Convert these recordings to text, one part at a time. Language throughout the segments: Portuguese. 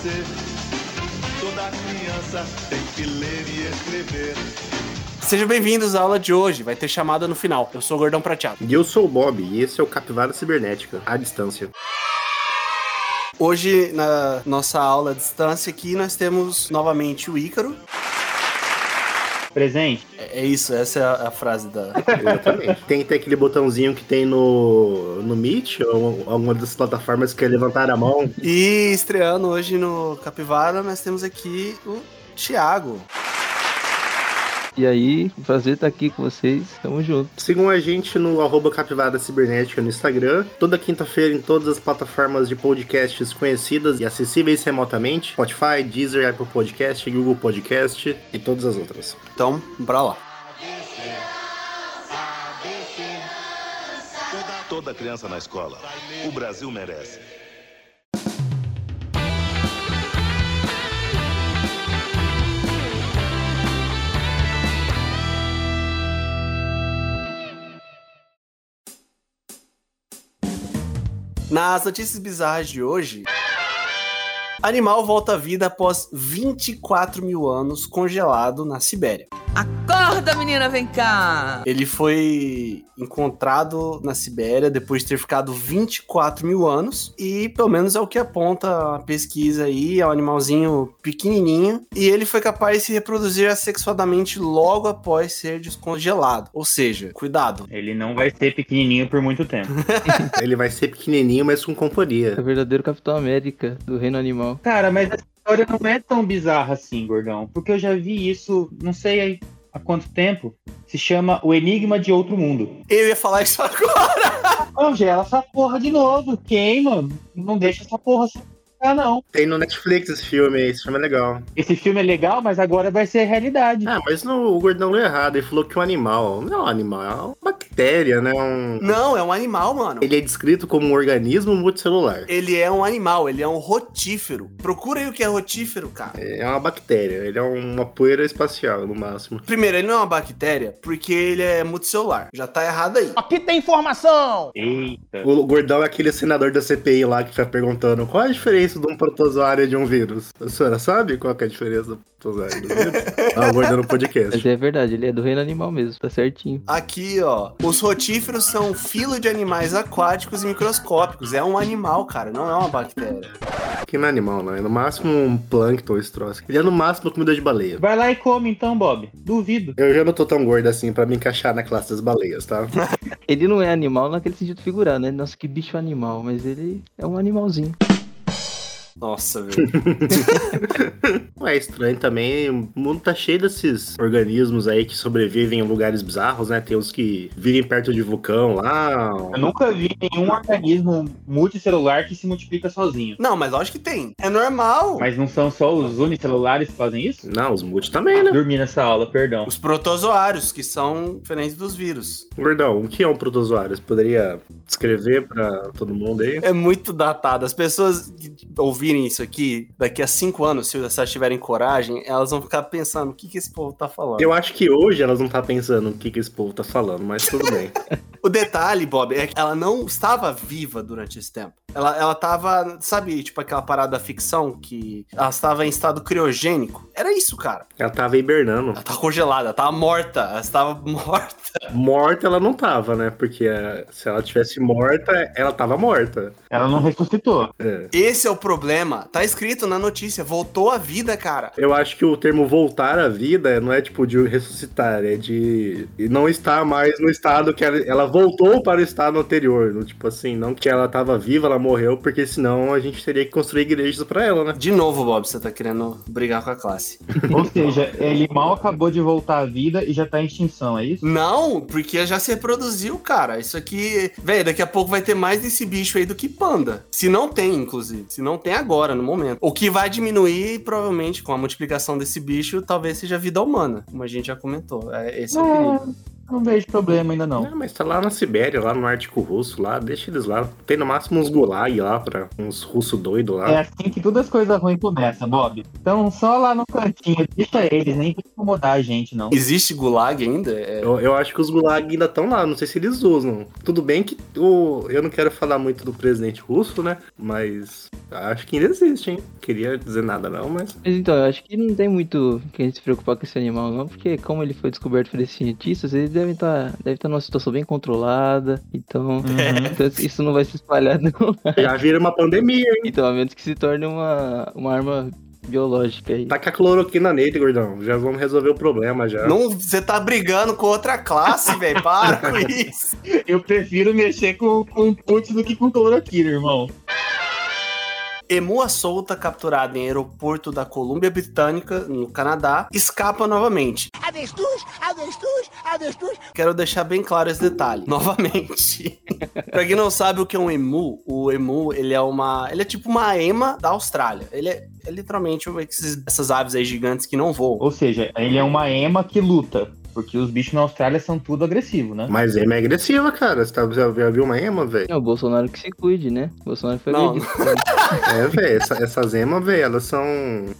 você. Toda criança tem que ler e escrever. Sejam bem-vindos à aula de hoje, vai ter chamada no final. Eu sou o Gordão Prateado. E eu sou o Bob, e esse é o Capivara Cibernética, à distância. Hoje, na nossa aula à distância aqui, nós temos novamente o Ícaro. Presente. É é isso, essa é a, a frase da. Exatamente. tem que ter aquele botãozinho que tem no, no Meet, ou alguma das plataformas que é levantar a mão. E estreando hoje no Capivara, nós temos aqui o Thiago. E aí, prazer estar aqui com vocês. Tamo junto. Sigam a gente no arroba Capivara Cibernética no Instagram. Toda quinta-feira em todas as plataformas de podcasts conhecidas e acessíveis remotamente. Spotify, Deezer, Apple Podcast, Google Podcast e todas as outras. Então, bora lá. Toda criança na escola. O Brasil merece. Nas notícias bizarras de hoje, animal volta à vida após 24 mil anos congelado na Sibéria. Acorda, menina, vem cá! Ele foi encontrado na Sibéria depois de ter ficado 24 mil anos e pelo menos é o que aponta a pesquisa aí, é um animalzinho pequenininho e ele foi capaz de se reproduzir assexuadamente logo após ser descongelado. Ou seja, cuidado. Ele não vai ser pequenininho por muito tempo. Ele vai ser pequenininho, mas com É companhia. o verdadeiro Capitão América do Reino Animal. Cara, mas essa história não é tão bizarra assim, gordão. Porque eu já vi isso, não sei há quanto tempo. Se chama O Enigma de Outro Mundo. Eu ia falar isso agora. Congela essa porra de novo. Queima. Não deixa essa porra ficar, não. Tem no Netflix esse filme, esse filme é legal. Esse filme é legal, mas agora vai ser realidade. Ah, mas no, o Gordão leu errado, ele falou que um animal. Não é um animal, é uma bactéria, né? Um... Não, é um animal, mano. Ele é descrito como um organismo multicelular. Ele é um animal, ele é um rotífero. Procura aí o que é rotífero, cara. É uma bactéria, ele é uma poeira espacial, no máximo. Primeiro, ele não é uma bactéria porque ele é multicelular. Já tá errado aí. Aqui tem informação! Eita. O Gordão é aquele senador da CPI lá que fica perguntando qual é a diferença de um protozoário e de um vírus. A senhora sabe qual que é a diferença do protozoário e do vírus? Ah, o Gordão no Mas podcast. é verdade, ele é do Reino Animal mesmo, tá certinho. Aqui, ó. Os rotíferos são filo de animais aquáticos e microscópicos. É um animal, cara, não é uma bactéria. Que não é animal, não. É no máximo um plâncton esse troço. Ele é no máximo comida de baleia. Vai lá e come então, Bob. Duvido. Eu já não tô tão gordo assim pra me encaixar na classe das baleias, tá? Ele não é animal naquele sentido figurado, né? Nossa, que bicho animal, mas ele é um animalzinho. Nossa, velho. É estranho também. O mundo tá cheio desses organismos aí que sobrevivem em lugares bizarros, né? Tem os que vivem perto de vulcão lá. Eu nunca vi nenhum organismo multicelular que se multiplica sozinho. não, mas lógico que tem. É normal. Mas não são só os unicelulares que fazem isso? Não, os multi também, né? Dormi nessa aula, perdão. Os protozoários, que são diferentes dos vírus. Gordão, o que é um protozoário? Você poderia descrever pra todo mundo aí? É muito datado. As pessoas que ouvirem isso aqui, daqui a cinco anos, se elas tiverem coragem, elas vão ficar pensando o que, que esse povo tá falando. Eu acho que hoje elas não tá pensando o que, que esse povo tá falando, mas tudo bem. O detalhe, Bob, é que ela não estava viva durante esse tempo. Ela, ela tava, sabe, tipo aquela parada da ficção que ela estava em estado criogênico? Era isso, cara. Ela tava hibernando. Ela tava congelada, ela tava morta, ela estava morta. Morta ela não tava, né? Porque eh, se ela tivesse morta, ela tava morta. Ela não ressuscitou. É. Esse é o problema. Tá escrito na notícia, voltou à vida, cara. Eu acho que o termo voltar à vida não é tipo de ressuscitar, é de não estar mais no estado que ela, ela voltou para o estado anterior. no- Tipo assim, não que ela tava viva, ela morreu, porque senão a gente teria que construir igrejas pra ela, né? De novo, Bob, você tá querendo brigar com a classe. Ou seja, ele mal acabou de voltar à vida e já tá em extinção, é isso? Não, porque já se reproduziu, cara. Isso aqui. Velho, daqui a pouco vai ter mais desse bicho aí do que panda. Se não tem, inclusive. Se não tem agora, no momento. O que vai diminuir, provavelmente, com a multiplicação desse bicho, talvez seja a vida humana, como a gente já comentou. É, esse é o perigo. Não vejo problema ainda não. Não, mas tá lá na Sibéria, lá no Ártico Russo, lá, deixa eles lá. Tem no máximo uns gulag lá pra uns russos doidos lá. É assim que todas as coisas ruins começam, Bob. Então só lá no cantinho, deixa eles, nem tem que incomodar a gente, não. Existe gulag ainda? É, Eu, eu acho que os gulag ainda estão lá, não sei se eles usam. Tudo bem que o, eu não quero falar muito do presidente russo, né? Mas acho que ainda existe, hein? Queria dizer nada não, mas. Mas então, eu acho que não tem muito que a gente se preocupar com esse animal, não, porque como ele foi descoberto por esses cientistas, ele deve estar deve tá numa situação bem controlada, então, Uhum. então isso não vai se espalhar, não. Já vira uma pandemia, hein? Então, a menos que se torne uma, uma arma biológica aí. Taca a cloroquina nele, gordão. Já vamos resolver o problema já. Não, você tá brigando com outra classe, velho. Para com isso. Eu prefiro mexer com, com putz do que com cloroquina, irmão. Emua solta, capturada em aeroporto da Colômbia Britânica, no Canadá, escapa novamente. Avestruz, avestruz, avestruz. Quero deixar bem claro esse detalhe. Novamente. pra quem não sabe o que é um emu, o emu, ele é uma. Ele é tipo uma ema da Austrália. Ele é, é literalmente esses- essas aves aí gigantes que não voam. Ou seja, ele é uma ema que luta. Porque os bichos na Austrália são tudo agressivos, né? Mas ema é agressiva, cara. Você tá, já já viu uma ema, velho? É o Bolsonaro que se cuide, né? O Bolsonaro foi Não. É, velho. Essa, essas emas, velho, elas são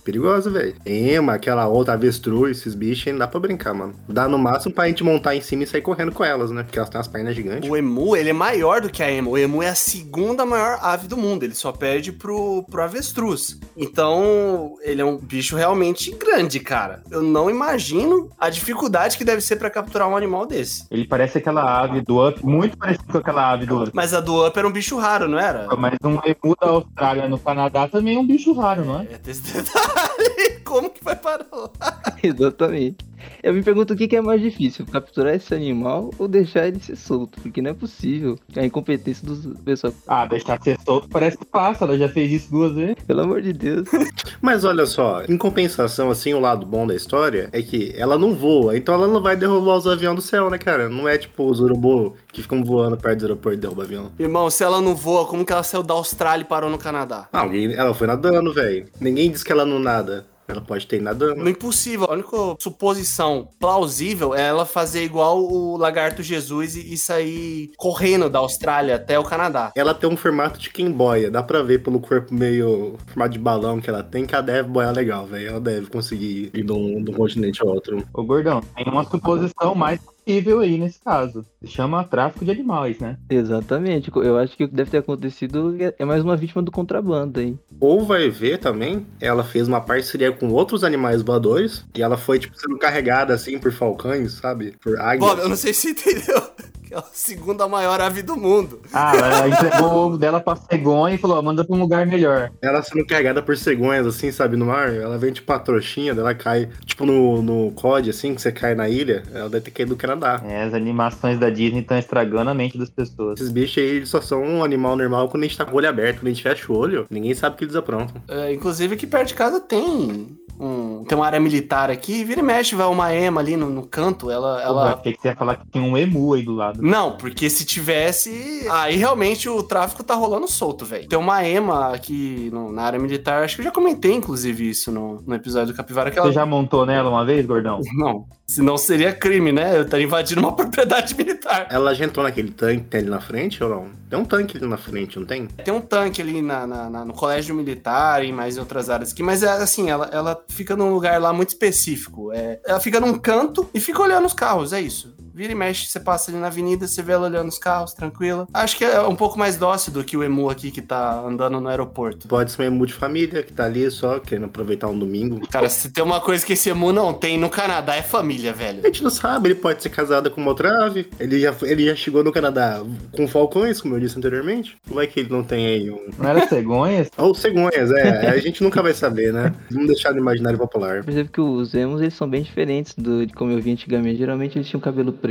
perigosas, velho. Ema, aquela outra avestruz, esses bichos, aí não dá pra brincar, mano. Dá no máximo pra gente montar em cima e sair correndo com elas, né? Porque elas têm umas pernas gigantes. O emu, ele é maior do que a ema. O emu é a segunda maior ave do mundo. Ele só perde pro, pro avestruz. Então, ele é um bicho realmente grande, cara. Eu não imagino a dificuldade que deve ser pra capturar um animal desse. Ele parece aquela ave do Up, muito parecido com aquela ave do Up. Mas a do Up era um bicho raro, não era? Mas um emu da Austrália no Canadá também é um bicho raro, não é? É detalhe. Como que vai parar lá? Exatamente. Eu me pergunto o que que é mais difícil, capturar esse animal ou deixar ele ser solto, porque não é possível. A incompetência dos pessoal, Ah, deixar ser solto parece fácil, ela já fez isso duas vezes. pelo amor de Deus. Mas olha só, em compensação, assim, o lado bom da história é que ela não voa, então ela não vai derrubar os aviões do céu, né, cara? Não é tipo os urubu que ficam voando perto do aeroporto e derrubam avião. Irmão, se ela não voa, como que ela saiu da Austrália e parou no Canadá? Ah, alguém, ela foi nadando, velho. Ninguém disse que ela não nada. Ela pode ter nadando. No impossível. A única suposição plausível é ela fazer igual o lagarto Jesus e, e sair correndo da Austrália até o Canadá. Ela tem um formato de quem boia. Dá pra ver pelo corpo meio formato de balão que ela tem, que ela deve boiar legal, velho. Ela deve conseguir ir de um, de um continente ao outro. Ô, Gordão, tem uma suposição mais possível aí nesse caso. Chama tráfico de animais, né? Exatamente. Eu acho que o que deve ter acontecido é- mais uma vítima do contrabando aí. Ou vai ver também, ela fez uma parceria com outros animais voadores e ela foi, tipo, sendo carregada assim por falcões, sabe? Por águias. Bob, eu não sei se você entendeu. Que é a segunda maior ave do mundo. Ah, ela entregou o ovo dela pra cegonha e falou, ó, manda pra um lugar melhor. Ela sendo carregada por cegonhas, assim, sabe, no mar. Ela vem tipo uma trouxinha, ela cai, tipo no, no COD, assim, que você cai na ilha. Ela deve ter caído do Canadá. É, as animações da Disney estão estragando a mente das pessoas. Esses bichos aí eles só são um animal normal quando a gente tá com o olho aberto. Quando a gente fecha o olho, ninguém sabe o que eles aprontam. É, inclusive, aqui perto de casa tem um, tem uma área militar aqui. Vira e mexe, vai uma ema ali no, no canto. Ela, Eu ela... achei que você ia falar que tinha um emu aí do lado. Não, porque se tivesse. Aí realmente o tráfico tá rolando solto, velho. Tem uma EMA aqui no- na área militar, acho que eu já comentei, inclusive, isso no, no episódio do Capivara. Que ela... Você já montou nela uma vez, Gordão? Não, senão seria crime, né? Eu estaria invadindo uma propriedade militar. Ela já entrou naquele tanque que tem ali na frente ou não? Tem um tanque ali na frente, não tem? Tem um tanque ali na, na- na- no colégio militar e mais em outras áreas aqui, mas é assim, ela, ela fica num lugar lá muito específico. É, ela fica num canto e fica olhando os carros, é isso. Vira e mexe, você passa ali na avenida, você vê ela olhando os carros, tranquila. Acho que é um pouco mais dócil do que o emu aqui que tá andando no aeroporto. Pode ser um emu de família que tá ali só querendo aproveitar um domingo. Cara, se tem uma coisa que esse emu não tem no Canadá é família, velho. A gente não sabe, ele pode ser casado com uma outra ave. Ele já, ele já chegou no Canadá com falcões, como eu disse anteriormente. Vai que ele não tem aí um. Não era cegonhas? Ou cegonhas, é. A gente nunca vai saber, né? Vamos deixar no imaginário popular. Percebe que os emos eles são bem diferentes do, de como eu vi antigamente. Geralmente eles tinham cabelo preto,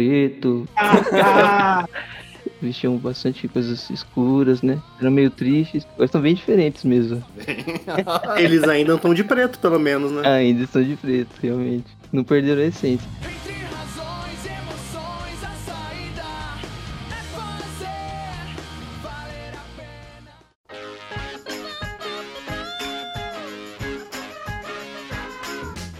vestiam bastante coisas escuras, né? Eram meio tristes, mas são bem diferentes mesmo. Eles ainda estão de preto, pelo menos, né? Ainda estão de preto, realmente. Não perderam a essência.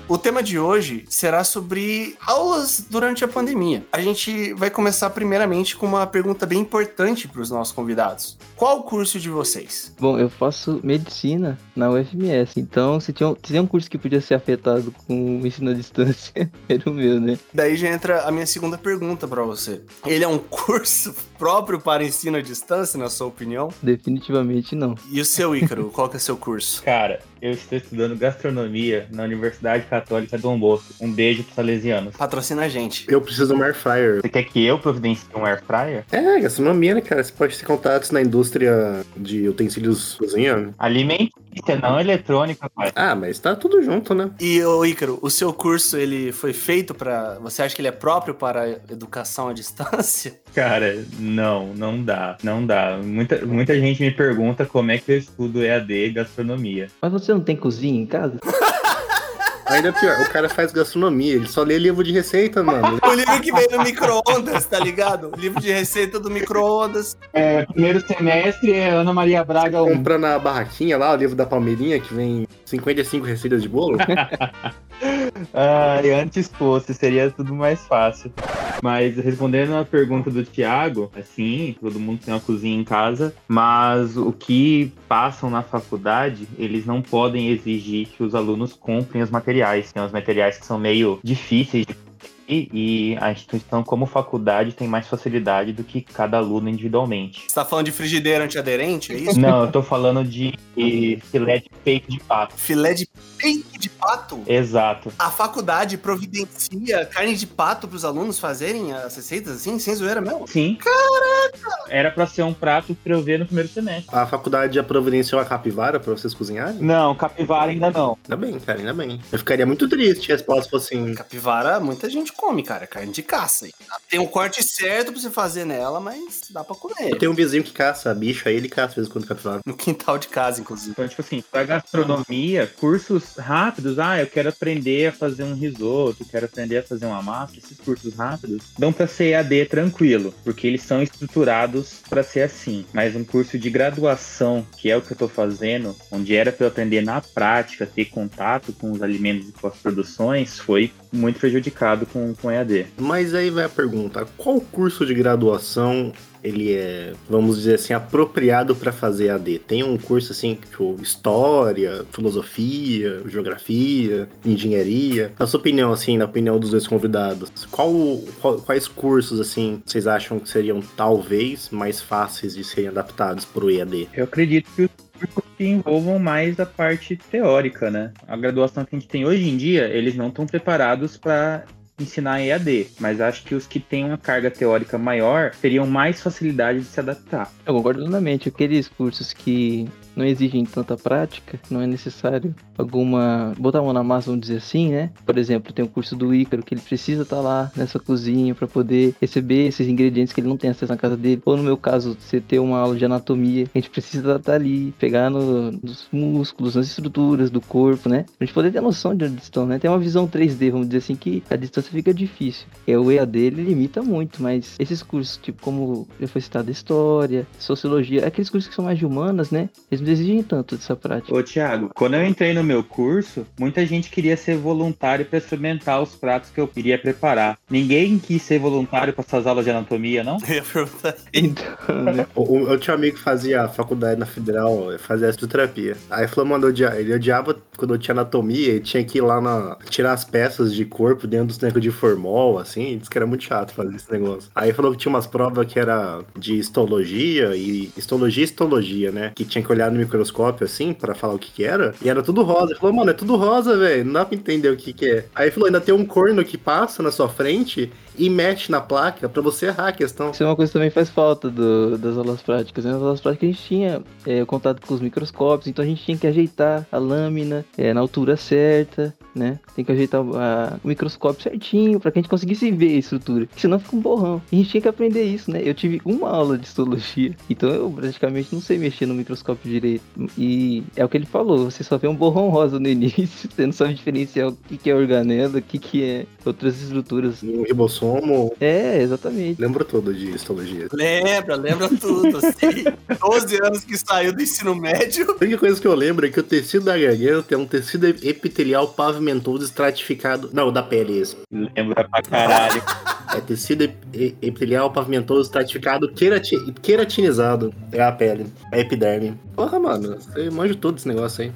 O tema de hoje será sobre aulas durante a pandemia. A gente vai começar primeiramente com uma pergunta bem importante para os nossos convidados. Qual o curso de vocês? Bom, eu faço medicina na UFMS, então se tinha, um- se tinha um curso que podia ser afetado com o ensino à distância, era o meu, né? Daí já entra a minha segunda pergunta para você. Ele é um curso próprio para ensino à distância, na sua opinião? Definitivamente não. E o seu, Ícaro, qual que é seu curso? Cara, eu estou estudando gastronomia na Universidade Católica Dom Bosco. Um beijo pros salesianos. Patrocina a gente. Eu preciso de um air fryer. Você quer que eu providencie um air fryer? É, gastronomia, né, cara? Você pode ter contatos na indústria de utensílios cozinha. Alimentícia, não eletrônica, pai. Ah, mas tá tudo junto, né? E o Ícaro, o seu curso ele foi feito para, você acha que ele é próprio para educação à distância? Cara, não, não dá, não dá. Muita, muita gente me pergunta como é que eu estudo EAD gastronomia. Mas você não tem cozinha em casa? Ainda pior, o cara faz gastronomia, ele só lê livro de receita, mano. O livro que vem no micro-ondas, tá ligado? O livro de receita do micro-ondas. É, primeiro semestre é Ana Maria Braga um. Compra na barraquinha lá o livro da Palmeirinha, que vem 55 receitas de bolo. Ah, e antes fosse, seria tudo mais fácil. Mas respondendo a pergunta do Thiago, assim, todo mundo tem uma cozinha em casa, mas o que passam na faculdade, eles não podem exigir que os alunos comprem os materiais. Tem uns materiais que são meio difíceis de e a instituição, como faculdade, tem mais facilidade do que cada aluno individualmente. Você tá falando de frigideira antiaderente, é isso? Não, eu tô falando de filé de peito de pato. Filé de peito de pato? Exato. A faculdade providencia carne de pato pros alunos fazerem as receitas assim, sem zoeira mesmo? Sim. Caraca! Era pra ser um prato pra eu ver no primeiro semestre. A faculdade já providenciou a capivara pra vocês cozinharem? Não, capivara ainda não. Ainda bem, cara, ainda bem. Eu ficaria muito triste se a resposta fosse assim. Capivara, muita gente come, cara. Carne de caça. hein? Tem um corte certo pra você fazer nela, mas dá pra comer. Eu tenho um vizinho que caça bicho, aí ele caça às vezes quando capivara. No quintal de casa, inclusive. Então, tipo assim, pra gastronomia, cursos rápidos, ah, eu quero aprender a fazer um risoto, quero aprender a fazer uma massa, esses cursos rápidos dão pra ser EAD tranquilo, porque eles são estruturados pra ser assim. Mas um curso de graduação, que é o que eu tô fazendo, onde era pra eu aprender na prática, ter contato com os alimentos e com as produções, foi muito prejudicado com, com EAD. Mas aí vai a pergunta: qual curso de graduação ele é, vamos dizer assim, apropriado para fazer AD? Tem um curso assim, tipo, história, filosofia, geografia, engenharia. Na sua opinião, assim, na opinião dos dois convidados, qual, qual- quais cursos, assim, vocês acham que seriam talvez mais fáceis de serem adaptados para o EAD? Eu acredito que que envolvam mais a parte teórica, né? A graduação que a gente tem hoje em dia, eles não estão preparados para ensinar EAD, mas acho que os que têm uma carga teórica maior teriam mais facilidade de se adaptar. Eu concordo plenamente. Aqueles cursos que não exigem tanta prática, não é necessário alguma. botar a mão na massa, vamos dizer assim, né? Por exemplo, tem o curso do Ícaro que ele precisa estar lá nessa cozinha para poder receber esses ingredientes que ele não tem acesso na casa dele. Ou no meu caso, você ter uma aula de anatomia, a gente precisa estar ali, pegar no- nos músculos, nas estruturas do corpo, né? Pra gente poder ter noção de onde estão, né? Tem uma visão 3D, vamos dizer assim, que a distância fica difícil. É, o EAD ele limita muito, mas esses cursos, tipo, como já foi citado, história, sociologia, aqueles cursos que são mais de humanas, né? Eles exigem tanto dessa prática. Ô, Thiago, quando eu entrei no meu curso, muita gente queria ser voluntário para experimentar os pratos que eu queria preparar. Ninguém quis ser voluntário para essas aulas de anatomia, não? Eu ia perguntar. Então, né? O, o, eu tinha um amigo que fazia faculdade na Federal, fazia fisioterapia. Aí falou, mano, ele odiava quando eu tinha anatomia e tinha que ir lá na. tirar as peças de corpo dentro dos negócios de formol, assim, disse que era muito chato fazer esse negócio. Aí falou que tinha umas provas que era de histologia e histologia e histologia, né? Que tinha que olhar no microscópio assim pra falar o que que era. E era tudo rosa. Ele falou, mano, é tudo rosa, velho. Não dá pra entender o que que é. Aí falou, ainda tem um corno que passa na sua frente e mexe na placa pra você errar a questão. Isso é uma coisa que também faz falta do- das aulas práticas. né? Nas aulas práticas a gente tinha é, contato com os microscópios, então a gente tinha que ajeitar a lâmina é, na altura certa, né? Tem que ajeitar a- o microscópio certinho pra que a gente conseguisse ver a estrutura. Senão fica um borrão. E a gente tinha que aprender isso, né? Eu tive uma aula de histologia, então eu praticamente não sei mexer no microscópio direito. E é o que ele falou, você só vê um borrão rosa no início, você não sabe diferenciar o que, que é organela, o que, que é outras estruturas Um ribossomo como. É, exatamente. Lembro todo de histologia. Lembra, lembra tudo. Assim, 12 anos que saiu do ensino médio. A única coisa que eu lembro é que o tecido da garganta é um tecido epitelial pavimentoso estratificado. Não, da pele, esse. Lembra pra caralho. É tecido ep- epitelial pavimentoso estratificado querati- queratinizado. É a pele. É a epiderme. Porra, mano, você manja todo esse negócio aí.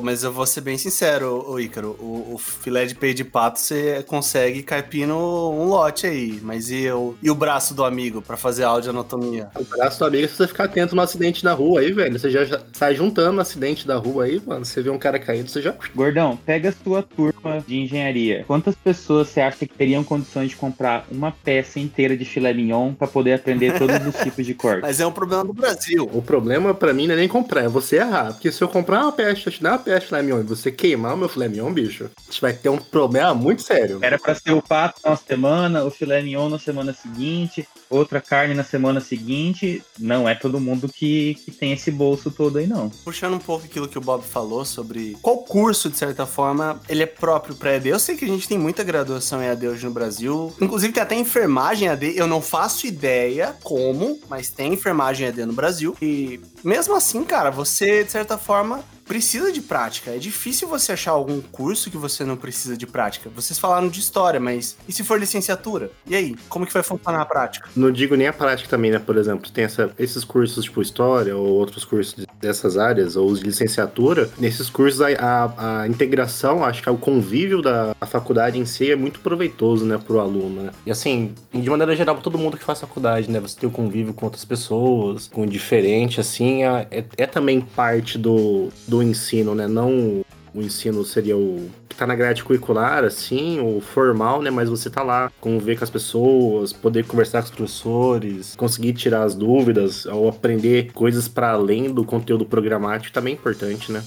Mas eu vou ser bem sincero, ô Ícaro. O, o filé de peito de pato você consegue carpir no um lote aí. Mas e, o e o braço do amigo pra fazer audioanatomia? O braço do amigo é se você ficar atento no acidente da rua aí, velho. Você já, já sai juntando no acidente da rua aí, mano. Você vê um cara caindo, você já. Gordão, pega a sua turma de engenharia. Quantas pessoas você acha que teriam condições de comprar uma peça inteira de filé mignon pra poder aprender todos os tipos de corte? Mas é um problema do Brasil. O problema pra mim não é nem comprar, é você errar. Porque se eu comprar uma peça, dar uma peça de filé e você queimar o meu filé mignon, bicho, a gente vai ter um problema muito sério. Era pra ser o pato na semana, o filé mignon na semana seguinte, outra carne na semana seguinte. Não é todo mundo que, que tem esse bolso todo aí, não. Puxando um pouco aquilo que o Bob falou sobre qual curso, de certa forma, ele é próprio pra EAD. Eu sei que a gente tem muita graduação em EAD hoje no Brasil. Inclusive tem até enfermagem EAD. Eu não faço ideia como, mas tem enfermagem EAD no Brasil. E mesmo assim, cara, você, de certa forma, precisa de prática. É difícil você achar algum curso que você não precisa de prática. Vocês falaram de história, mas e se for licenciatura? E aí? Como que vai funcionar a prática? Não digo nem a prática também, né? Por exemplo, tem essa- esses cursos tipo história ou outros cursos dessas áreas, ou os de licenciatura. Nesses cursos, a, a- a integração, acho que é o convívio da faculdade em si é muito proveitoso, né, pro aluno, né? E assim, de maneira geral, pra todo mundo que faz faculdade, né? Você tem o convívio com outras pessoas, com o diferente, assim, é, é- é também parte do, do ensino, né? Não o ensino seria o que tá na grade curricular, assim, o formal, né? Mas você tá lá, conviver com as pessoas, poder conversar com os professores, conseguir tirar as dúvidas, ou aprender coisas para além do conteúdo programático também é importante, né?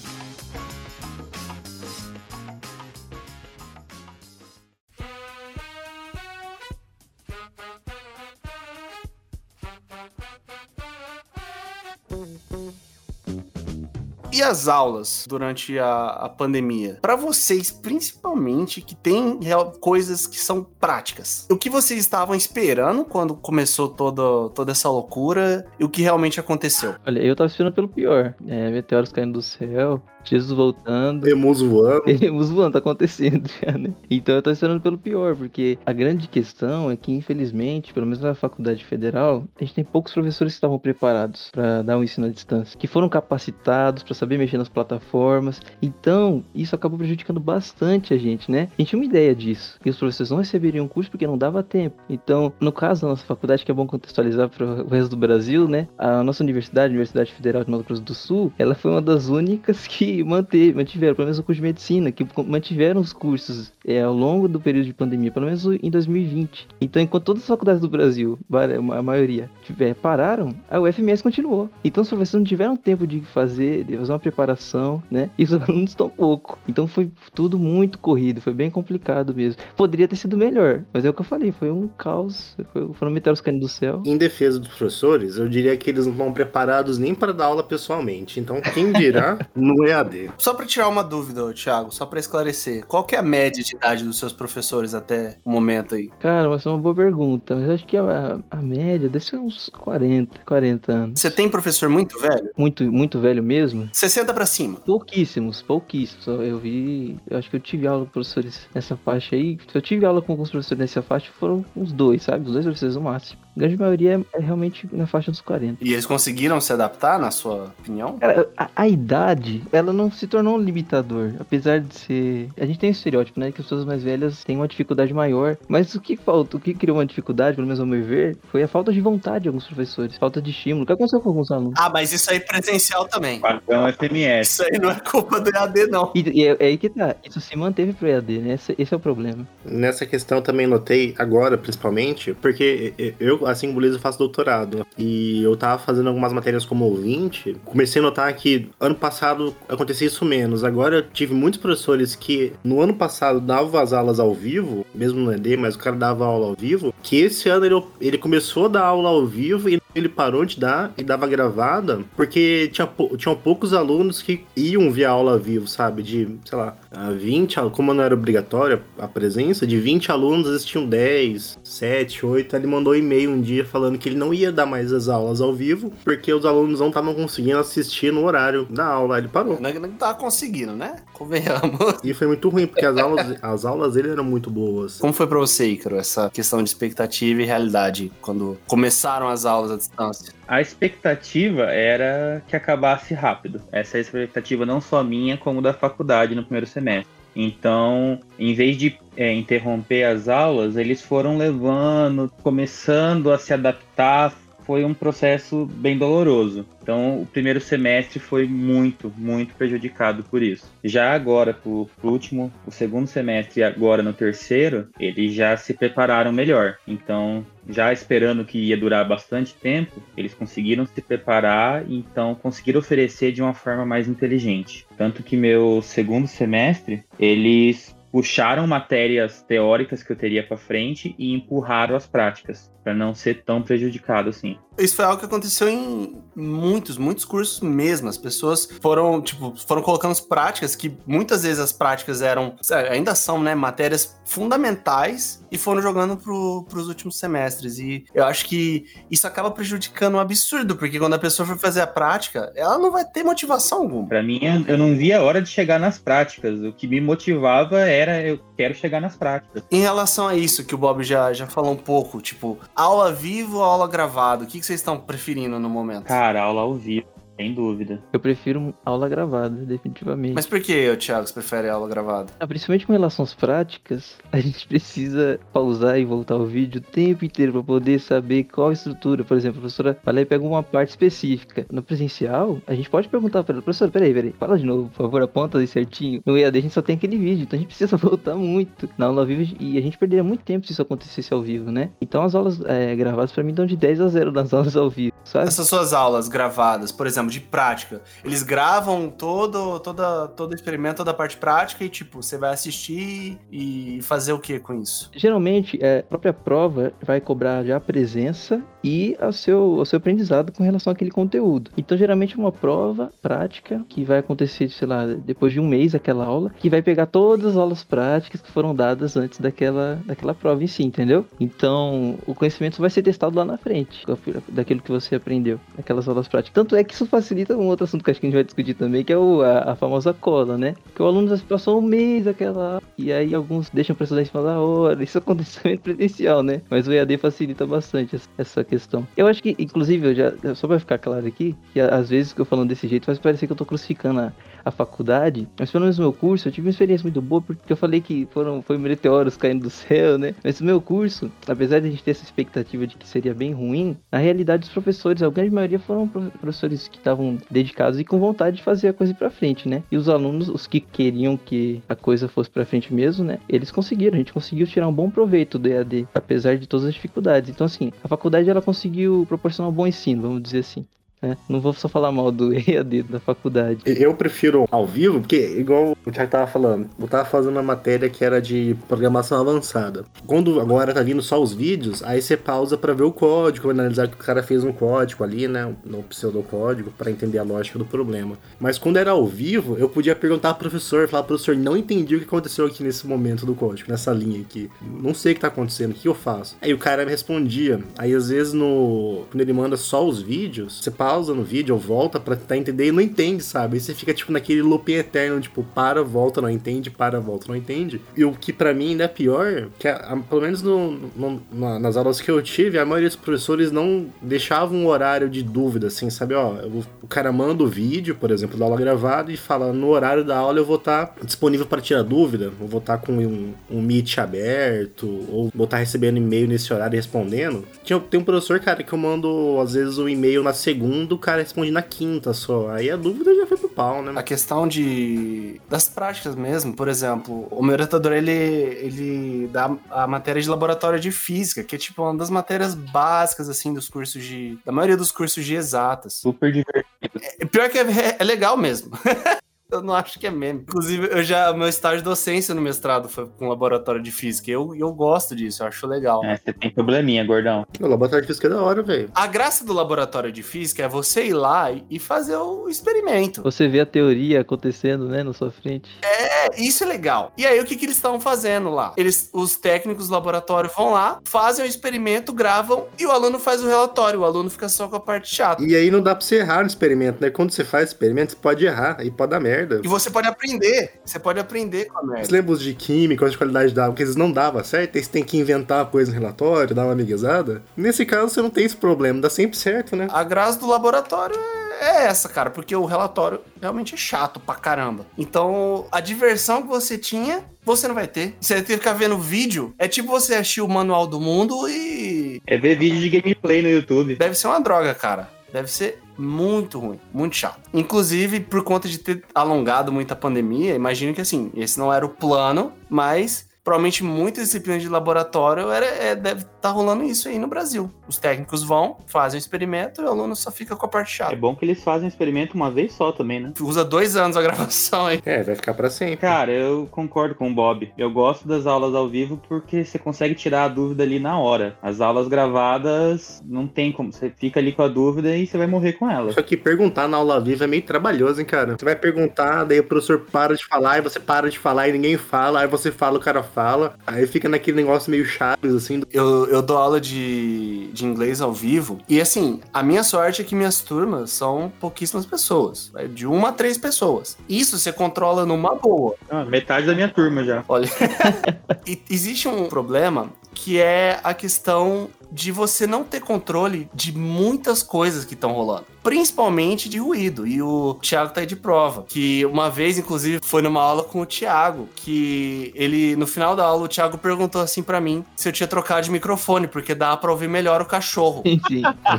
As aulas durante a, a pandemia? Pra vocês, principalmente, que tem coisas que são práticas. O que vocês estavam esperando quando começou toda, toda essa loucura e o que realmente aconteceu? Olha, eu tava esperando pelo pior. É, meteoros caindo do céu, Jesus voltando. Temos voando. Temos voando, tá acontecendo já, né? Então eu tô esperando pelo pior, porque a grande questão é que, infelizmente, pelo menos na faculdade federal, a gente tem poucos professores que estavam preparados para dar um ensino à distância, que foram capacitados para saber mexer nas plataformas. Então, isso acabou prejudicando bastante a gente, né? A gente tinha uma ideia disso, que os professores não receberiam curso porque não dava tempo. Então, no caso da nossa faculdade, que é bom contextualizar para o resto do Brasil, né? A nossa universidade, a Universidade Federal de Mato Grosso do Sul, ela foi uma das únicas que manteve, mantiveram, pelo menos o curso de medicina, que mantiveram os cursos é, ao longo do período de pandemia, pelo menos em 2020. Então, enquanto todas as faculdades do Brasil, a maioria, tiver, pararam, a UFMS continuou. Então, os professores não tiveram tempo de fazer, de fazer uma preparação, né? E os alunos tão pouco. Então, foi tudo muito corrido, foi bem complicado mesmo. Poderia ter sido melhor, mas é o que eu falei, foi um caos. Foi, foram meteoros caindo do céu. Em defesa dos professores, eu diria que eles não estão preparados nem para dar aula pessoalmente. Então, quem dirá no EAD? Só pra tirar uma dúvida, Thiago, só pra esclarecer, qual que é a média de idade dos seus professores até o momento aí? Cara, mas é uma boa pergunta, mas acho que a, a média deve ser uns 40, 40 anos. Você tem professor muito velho? Muito, muito velho mesmo? 60 pra cima. Pouquíssimos, pouquíssimos. Eu vi, eu acho que eu tive aula com professores nessa faixa aí. Se eu tive aula com alguns professores nessa faixa, foram uns dois, sabe? Os dois professores no máximo. A grande maioria é realmente na faixa dos 40. E eles conseguiram se adaptar, na sua opinião? Cara, a, a idade, ela não se tornou um limitador. Apesar de ser. A gente tem esse estereótipo, né? Que as pessoas mais velhas têm uma dificuldade maior. Mas o que falta, o que criou uma dificuldade, pelo menos ao meu ver, foi a falta de vontade de alguns professores, falta de estímulo. O que aconteceu com alguns alunos? Ah, mas isso aí é presencial também. Padrão FMS. Isso aí não é culpa do EAD, não. E, e é, é aí que tá. Isso se manteve pro EAD, né? Esse, esse é o problema. Nessa questão eu também notei, agora principalmente, porque eu, assim como o eu faço doutorado. E eu tava fazendo algumas matérias como ouvinte. Comecei a notar que ano passado acontecia isso menos. Agora eu tive muitos professores que no ano passado davam as aulas ao vivo, mesmo no ED, mas o cara dava aula ao vivo. Que esse ano ele, ele começou a dar aula ao vivo e ele parou de dar e dava gravada porque tinha, tinham poucos alunos que iam via aula ao vivo, sabe? De, sei lá, a 20, al- como não era obrigatória a presença, de 20 alunos, eles tinham 10, 7, 8. Ele mandou e-mail um dia falando que ele não ia dar mais as aulas ao vivo porque os alunos não estavam conseguindo assistir no horário da aula. Ele parou. Não, não tava conseguindo, né? Convenhamos. E foi muito ruim, porque as aulas, as aulas dele eram muito boas. Como foi pra você, Ícaro, essa questão de expectativa e realidade quando começaram as aulas distância? A expectativa era que acabasse rápido. Essa é a expectativa não só minha, como da faculdade no primeiro semestre. Então, em vez de é, interromper as aulas, eles foram levando, começando a se adaptar. Foi um processo bem doloroso. Então, o primeiro semestre foi muito, muito prejudicado por isso. Já agora, pro, pro último, o segundo semestre e agora no terceiro, eles já se prepararam melhor. Então, já esperando que ia durar bastante tempo, eles conseguiram se preparar então conseguiram oferecer de uma forma mais inteligente. Tanto que meu segundo semestre, eles puxaram matérias teóricas que eu teria para frente e empurraram as práticas, para não ser tão prejudicado assim. Isso foi algo que aconteceu em muitos, muitos cursos mesmo. As pessoas foram, tipo, foram colocando as práticas que muitas vezes as práticas eram, ainda são, né, matérias fundamentais e foram jogando pro, pros últimos semestres. E eu acho que isso acaba prejudicando um absurdo, porque quando a pessoa for fazer a prática, ela não vai ter motivação alguma. Para mim, eu não via a hora de chegar nas práticas. O que me motivava era eu quero chegar nas práticas. Em relação a isso que o Bob já, já falou um pouco, tipo, aula vivo ou aula gravada? O que, que vocês estão preferindo no momento? Cara, aula ao vivo, sem dúvida. Eu prefiro aula gravada, definitivamente. Mas por que, Thiago, você prefere aula gravada? Ah, principalmente com relação às práticas, a gente precisa pausar e voltar o vídeo o tempo inteiro para poder saber qual a estrutura. Por exemplo, a professora vai lá e pega uma parte específica. No presencial, a gente pode perguntar para ela, professora, peraí, peraí, fala de novo, por favor, aponta aí certinho. No EAD a gente só tem aquele vídeo, então a gente precisa voltar muito. Na aula ao vivo, e a gente perderia muito tempo se isso acontecesse ao vivo, né? Então as aulas é, gravadas para mim dão de 10 a 0 nas aulas ao vivo, sabe? Essas suas aulas gravadas, por exemplo, de prática, eles gravam todo, toda, todo o experimento, toda a parte prática e, tipo, você vai assistir e fazer o que com isso? Geralmente, é, a própria prova vai cobrar já a presença e o seu, o seu aprendizado com relação àquele conteúdo. Então, geralmente, é uma prova prática que vai acontecer, sei lá, depois de um mês aquela aula, que vai pegar todas as aulas práticas que foram dadas antes daquela, daquela prova em si, entendeu? Então, o conhecimento vai ser testado lá na frente, daquilo que você aprendeu, aquelas aulas práticas. Tanto é que isso facilita um outro assunto que acho que a gente vai discutir também, que é o, a, a famosa cola, né? Que o aluno passou um mês aquela e aí alguns deixam para estudar em cima da hora. Isso aconteceu em presencial, né? Mas o EAD facilita bastante essa- questão. Eu acho que, inclusive, eu já, só pra ficar claro aqui, que às vezes que eu falando desse jeito faz parecer que eu tô crucificando a, a faculdade, mas pelo menos no meu curso eu tive uma experiência muito boa, porque eu falei que foram foi meteoros caindo do céu, né? Mas no meu curso, apesar de a gente ter essa expectativa de que seria bem ruim, na realidade os professores, a grande maioria foram pro- professores que estavam dedicados e com vontade de fazer a coisa pra frente, né? E os alunos, os que queriam que a coisa fosse pra frente mesmo, né? Eles conseguiram, a gente conseguiu tirar um bom proveito do EAD, apesar de todas as dificuldades. Então, assim, a faculdade ela conseguiu proporcionar um bom ensino, vamos dizer assim. Né? Não vou só falar mal do EAD da faculdade. Eu prefiro ao vivo, porque, igual o Thiago tava falando, eu tava fazendo uma matéria que era de programação avançada. Quando agora tá vindo só os vídeos, aí você pausa pra ver o código, analisar que o cara fez um código ali, né? No pseudocódigo, pra entender a lógica do problema. Mas quando era ao vivo, eu podia perguntar ao professor, falar, professor, não entendi o que aconteceu aqui nesse momento do código, nessa linha aqui. Não sei o que tá acontecendo, o que eu faço? Aí o cara me respondia. Aí às vezes no. Quando ele manda só os vídeos, você pausa no vídeo ou volta pra tentar entender e não entende, sabe? Aí você fica tipo naquele loop eterno, tipo, para, volta, não entende, para, volta, não entende. E o que pra mim ainda é pior, que a- a- pelo menos no, no- na- nas aulas que eu tive, a maioria dos professores não deixavam um horário de dúvida, assim, sabe? Ó, o, o cara manda o vídeo, por exemplo, da aula gravada e fala, no horário da aula eu vou estar disponível para tirar dúvida, eu vou estar com um, um Meet aberto, ou vou estar recebendo e-mail nesse horário e respondendo. Tinha, tem um professor, cara, que eu mando, às vezes, o e-mail na segunda, o cara responde na quinta só. Aí a dúvida já foi pro pau, né? A questão de das práticas mesmo, por exemplo, o meu orientador ele, ele dá a matéria de laboratório de física, que é tipo uma das matérias básicas assim dos cursos de da maioria dos cursos de exatas. Super divertido. É, pior que é, é legal mesmo. Eu não acho que é meme. Inclusive, eu já. Meu estágio de docência no mestrado foi com laboratório de física. E Eu, eu gosto disso, eu acho legal. É, você tem probleminha, gordão. O laboratório de física é da hora, velho. A graça do laboratório de física é você ir lá e- e fazer o experimento. Você vê a teoria acontecendo, né, na sua frente. É, isso é legal. E aí, o que, que eles estavam fazendo lá? Eles, os técnicos do laboratório vão lá, fazem o experimento, gravam e o aluno faz o relatório. O aluno fica só com a parte chata. E aí não dá pra você errar no experimento, né? Quando você faz experimento, você pode errar, aí pode dar merda. E você pode aprender. Você pode aprender com a merda. Você lembra os de química, de qualidade da água, que eles não davam certo? Você tem que inventar coisa no relatório, dar uma amiguezada. Nesse caso, você não tem esse problema, dá sempre certo, né? A graça do laboratório é é essa, cara, porque o relatório realmente é chato pra caramba. Então, a diversão que você tinha, você não vai ter. Você vai ter que ficar vendo vídeo. É tipo você assistir o Manual do Mundo e. É ver vídeo de gameplay no YouTube. Deve ser uma droga, cara. Deve ser muito ruim, muito chato. Inclusive, por conta de ter alongado muito a pandemia, imagino que assim, esse não era o plano, mas provavelmente muitas disciplinas de laboratório era, é, deve estar rolando isso aí no Brasil. Os técnicos vão, fazem o experimento e o aluno só fica com a parte É chata. bom que eles fazem o experimento uma vez só também, né? Usa dois anos a gravação aí. É, vai ficar pra sempre. Cara, eu concordo com o Bob. Eu gosto das aulas ao vivo porque você consegue tirar a dúvida ali na hora. As aulas gravadas não tem como. Você fica ali com a dúvida e você vai morrer com ela. Só que perguntar na aula viva é meio trabalhoso, hein, cara? Você vai perguntar, daí o professor para de falar, e você para de falar e ninguém fala, aí você fala, o cara fala, aí fica naquele negócio meio chaves, assim. Eu, eu dou aula de, de inglês ao vivo. E assim, a minha sorte é que minhas turmas são pouquíssimas pessoas. vai De uma a três pessoas. Isso você controla numa boa. Ah, metade da minha turma já. Olha. e existe um problema que é a questão de você não ter controle de muitas coisas que estão rolando. Principalmente de ruído. E o Thiago tá aí de prova. Que uma vez, inclusive, foi numa aula com o Thiago. Que ele, no final da aula, o Thiago perguntou assim pra mim se eu tinha trocado de microfone, porque dá pra ouvir melhor o cachorro.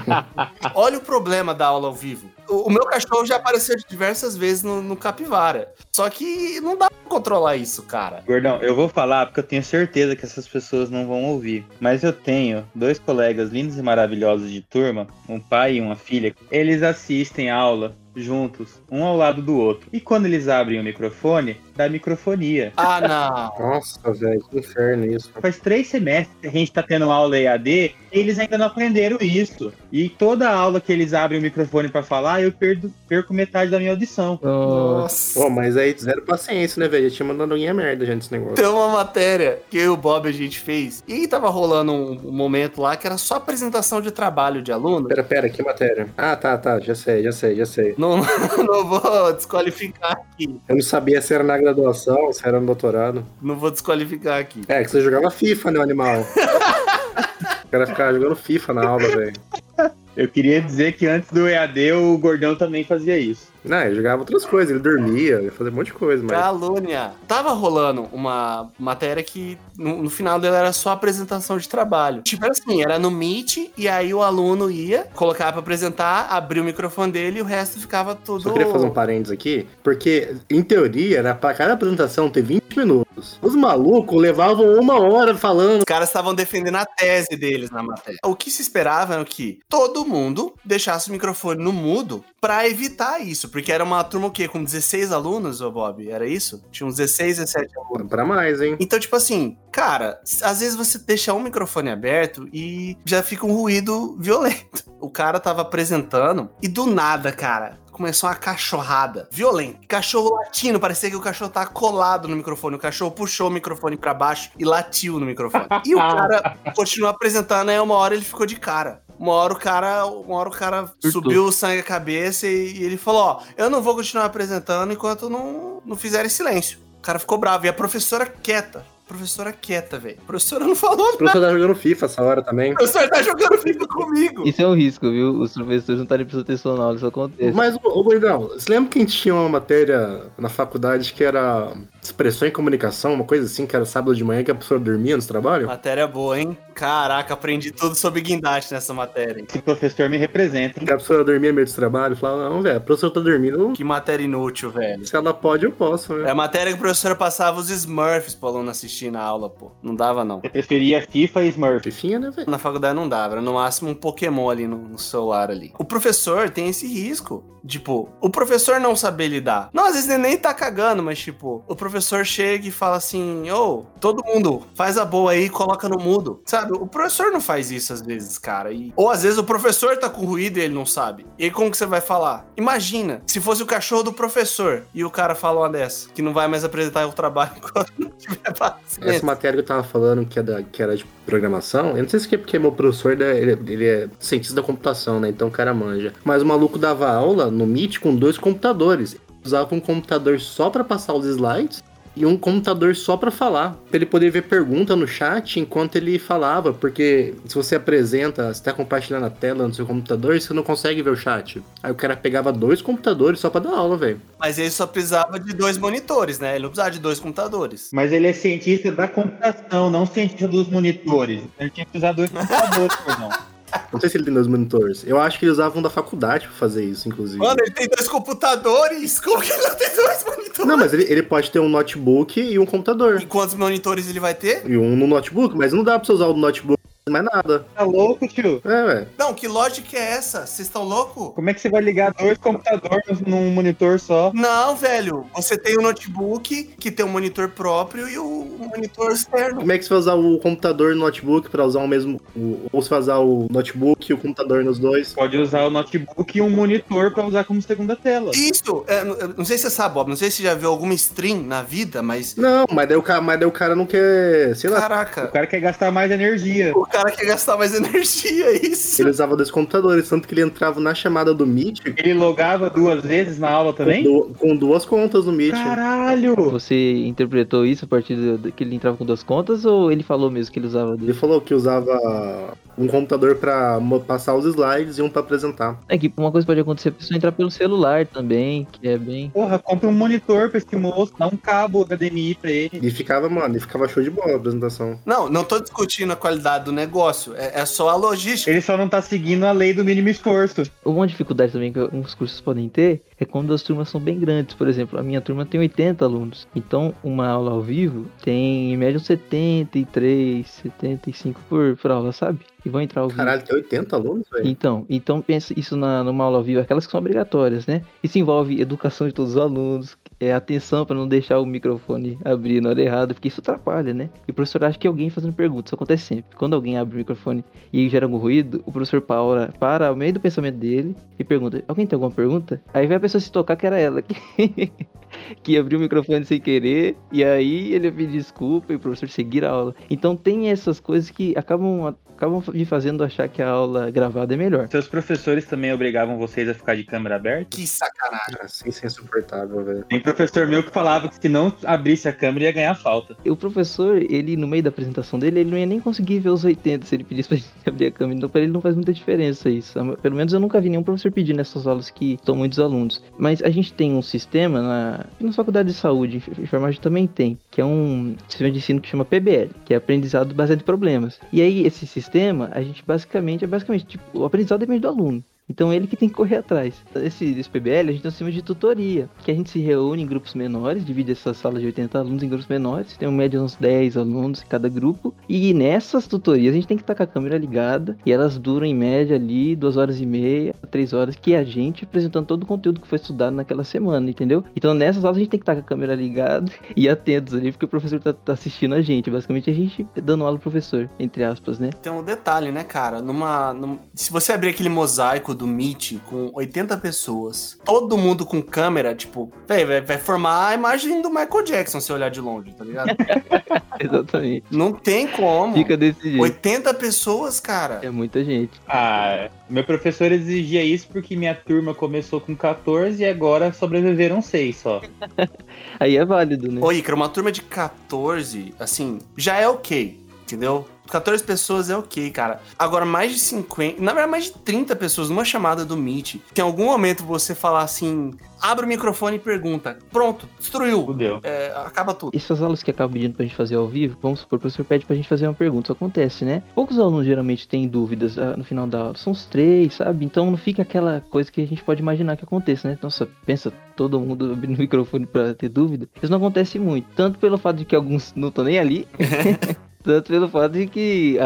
Olha o problema da aula ao vivo. O, meu cachorro já apareceu diversas vezes no, no Capivara. Só que não dá pra controlar isso, cara. Gordão, eu vou falar porque eu tenho certeza que essas pessoas não vão ouvir. Mas eu tenho dois colegas lindos e maravilhosos de turma, um pai e uma filha. Eles assistem aula juntos, um ao lado do outro. E quando eles abrem o microfone, dá microfonia. Ah, não. Nossa, velho, que inferno isso. Faz três semestres que a gente tá tendo aula EAD e eles ainda não aprenderam isso. E toda aula que eles abrem o microfone pra falar, eu perdo, perco metade da minha audição. Nossa. Pô, mas aí zero paciência, né, velho? Já tinha mandado alguém a merda já nesse negócio. Tem uma matéria que eu e o Bob a gente fez. E tava rolando um, um momento lá que era só apresentação de trabalho de aluno. Pera, pera, que matéria? Ah, tá, tá, já sei, já sei, já sei. Não, não vou desqualificar aqui. Eu não sabia se era na graduação, se era no doutorado. Não vou desqualificar aqui. É, que você jogava FIFA, né, animal? o cara ficava jogando FIFA na aula, velho. Eu queria dizer que antes do EAD o Gordão também fazia isso. Não, ele jogava outras coisas, ele dormia, ele fazia um monte de coisa, mas. Calúnia. Tava rolando uma matéria que no, no final dela era só apresentação de trabalho. Tipo assim, era no Meet e aí o aluno ia, colocava pra apresentar, abria o microfone dele e o resto ficava tudo. Só queria fazer um parênteses aqui, porque em teoria era pra cada apresentação ter 20 minutos. Os malucos levavam uma hora falando. Os caras estavam defendendo a tese deles na matéria. O que se esperava era que todo mundo deixasse o microfone no mudo pra evitar isso. Porque era uma turma o quê? Com 16 alunos, ô Bob? Era isso? Tinha uns 16, 17 alunos. Pra mais, hein? Então, tipo assim, cara, às vezes você deixa um microfone aberto e já fica um ruído violento. O cara tava apresentando e do nada, cara, começou uma cachorrada violenta. Cachorro latindo, parecia que o cachorro tava colado no microfone. O cachorro puxou o microfone pra baixo e latiu no microfone. E o cara continuou apresentando, aí uma hora ele ficou de cara. Uma hora o cara, uma hora o cara subiu o sangue à cabeça e, e ele falou: Ó, eu não vou continuar apresentando enquanto não, não fizerem silêncio. O cara ficou bravo. E a professora quieta. Professora quieta, velho. A professora não falou O nada. professor tá jogando FIFA essa hora também. O professor tá jogando FIFA comigo. Isso é um risco, viu? Os professores não estarem prestando atenção na aula, isso acontece. Mas, ô, ô Gordão, você lembra que a gente tinha uma matéria na faculdade que era expressão em comunicação, uma coisa assim, que era sábado de manhã que a pessoa dormia no trabalho. Matéria boa, hein? Caraca, aprendi tudo sobre guindaste nessa matéria. Esse professor me representa. hein? Que a pessoa dormia meio do trabalho, falava, não, velho, a professora tá dormindo, Que matéria inútil, velho. se ela pode, eu posso, É né? a matéria que o professor passava os Smurfs pro aluno assistir na aula, pô. Não dava, não. Eu preferia FIFA e Smurf. Fifinha, né, velho? Na faculdade não dava, era no máximo um Pokémon ali no, no celular ali. O professor tem esse risco. Tipo, o professor não saber lidar. Não, às vezes ele nem tá cagando, mas tipo, o professor chega e fala assim: Ô, todo mundo, faz a boa aí e coloca no mudo. Sabe? O professor não faz isso às vezes, cara. E... Ou às vezes o professor tá com ruído e ele não sabe. E como que você vai falar? Imagina, se fosse o cachorro do professor e o cara fala uma dessa, que não vai mais apresentar o trabalho não tiver Essa paciência. matéria que eu tava falando, que, é da, que era de programação, eu não sei se é porque meu professor ele é, ele- ele é cientista da computação, né? Então o cara manja. Mas o maluco dava aula no Meet com dois computadores. Usava um computador só pra passar os slides e um computador só pra falar. Pra ele poder ver pergunta no chat enquanto ele falava. Porque se você apresenta, você tá compartilhando a tela no seu computador, você não consegue ver o chat. Aí o cara pegava dois computadores só pra dar aula, velho. Mas ele só precisava de dois monitores, né? Ele não precisava de dois computadores. Mas ele é cientista da computação, não cientista dos monitores. Ele tinha que usar dois computadores, perdão. Não sei se ele tem dois monitores. Eu acho que eles usavam da faculdade pra fazer isso, inclusive. Mano, ele tem dois computadores? Como que ele não tem dois monitores? Não, mas ele, ele pode ter um notebook e um computador. E quantos monitores ele vai ter? E um no notebook, mas não dá pra você usar o notebook mais nada. Tá louco, tio? É, velho. Não, que lógica é essa? Vocês estão loucos? Como é que você vai ligar dois computadores num monitor só? Não, velho. Você tem um notebook que tem um monitor próprio e o monitor externo. Como é que você vai usar o computador e o notebook pra usar o mesmo. o- ou você vai usar o notebook e o computador nos dois? Pode usar o notebook e um monitor pra usar como segunda tela. Isso, é, não- não sei se você sabe, Bob, não sei se você já viu alguma stream na vida, mas. Não, mas daí o cara, mas daí o cara não quer. Sei lá. O Caraca, cara quer gastar mais energia. o cara quer gastar mais energia, é isso. Ele usava dois computadores, tanto que ele entrava na chamada do Meet Ele logava duas vezes na aula com, também? du- com duas contas no Meet. Caralho! Você interpretou isso a partir do, do- que ele entrava com duas contas ou ele falou mesmo que ele usava Ele duas? falou que usava um computador pra mo- passar os slides e um pra apresentar. É que uma coisa pode acontecer a pessoa entrar pelo celular também, que é bem. Porra, compra um monitor pra esse moço, dá um cabo HDMI pra ele. E ficava, mano, e ficava show de bola a apresentação. Não, não tô discutindo a qualidade do negócio, é, é só a logística. Ele só não tá seguindo a lei do mínimo esforço. Uma dificuldade também que alguns cursos podem ter é quando as turmas são bem grandes. Por exemplo, a minha turma tem 80 alunos. Então, uma aula ao vivo tem em média uns 73, 75 por, por aula, sabe? E vão entrar ao vivo. Caralho, tem 80 alunos, velho. Então, então pensa isso na, numa aula ao vivo, aquelas que são obrigatórias, né? Isso envolve educação de todos os alunos, é, atenção para não deixar o microfone abrir na hora errada, porque isso atrapalha, né? E o professor acha que alguém fazendo pergunta, isso acontece sempre. Quando alguém abre o microfone e gera algum ruído, o professor para, para ao meio do pensamento dele e pergunta: Alguém tem alguma pergunta? Aí vai a pessoa se tocar que era ela que, que abriu o microfone sem querer, e aí ele pedir desculpa e o professor seguir a aula. Então tem essas coisas que acabam, acabam me fazendo achar que a aula gravada é melhor. Seus professores também obrigavam vocês a ficar de câmera aberta? Que sacanagem. Assim, isso é insuportável, velho. Tem professor meu que falava que se não abrisse a câmera ia ganhar falta. O professor, ele, no meio da apresentação dele, ele não ia nem conseguir ver os 80 se ele pedisse pra gente abrir a câmera. Então, pra ele não faz muita diferença isso. Pelo menos eu nunca vi nenhum professor pedir nessas aulas que estão muitos alunos. Mas a gente tem um sistema na, na faculdade de saúde, enf- enfermagem também tem, que é um sistema de ensino que chama PBL, que é aprendizado baseado em problemas. E aí, esse sistema, a gente basicamente, é basicamente, tipo, o aprendizado depende do aluno. Então ele que tem que correr atrás. Esse, esse PBL a gente tem um de tutoria, que a gente se reúne em grupos menores, divide essas salas de 80 alunos em grupos menores, tem uma média de uns 10 alunos em cada grupo, e nessas tutorias a gente tem que estar com a câmera ligada, e elas duram em média ali duas horas e meia, três horas, que é a gente apresentando todo o conteúdo que foi estudado naquela semana, entendeu? Então nessas aulas a gente tem que estar com a câmera ligada e atentos ali, porque o professor tá, tá assistindo a gente, basicamente a gente dando aula pro professor, entre aspas, né? Tem um detalhe, né, cara? Numa, num- Se você abrir aquele mosaico do Meet com 80 pessoas, todo mundo com câmera, tipo, véi, vai, vai formar a imagem do Michael Jackson se olhar de longe, tá ligado? Exatamente. Não tem como. Fica desse jeito. 80 pessoas, cara. É muita gente. Ah, meu professor exigia isso porque minha turma começou com 14 e agora sobreviveram 6 só. Aí é válido, né? Ô, Icaro, uma turma de 14, assim, já é ok, entendeu? 14 pessoas é ok, cara. Agora, mais de 50, na verdade, mais de 30 pessoas numa chamada do Meet, que em algum momento você falar assim, abre o microfone e pergunta. Pronto, destruiu. Fudeu. É, acaba tudo. Essas aulas que acabam pedindo pra gente fazer ao vivo, vamos supor, o professor pede pra gente fazer uma pergunta. Isso acontece, né? Poucos alunos geralmente têm dúvidas ah, no final da aula. São os três, sabe? Então não fica aquela coisa que a gente pode imaginar que aconteça, né? Nossa, pensa todo mundo abrindo o microfone pra ter dúvida. Isso não acontece muito. Tanto pelo fato de que alguns não estão nem ali. Tanto pelo fato de que,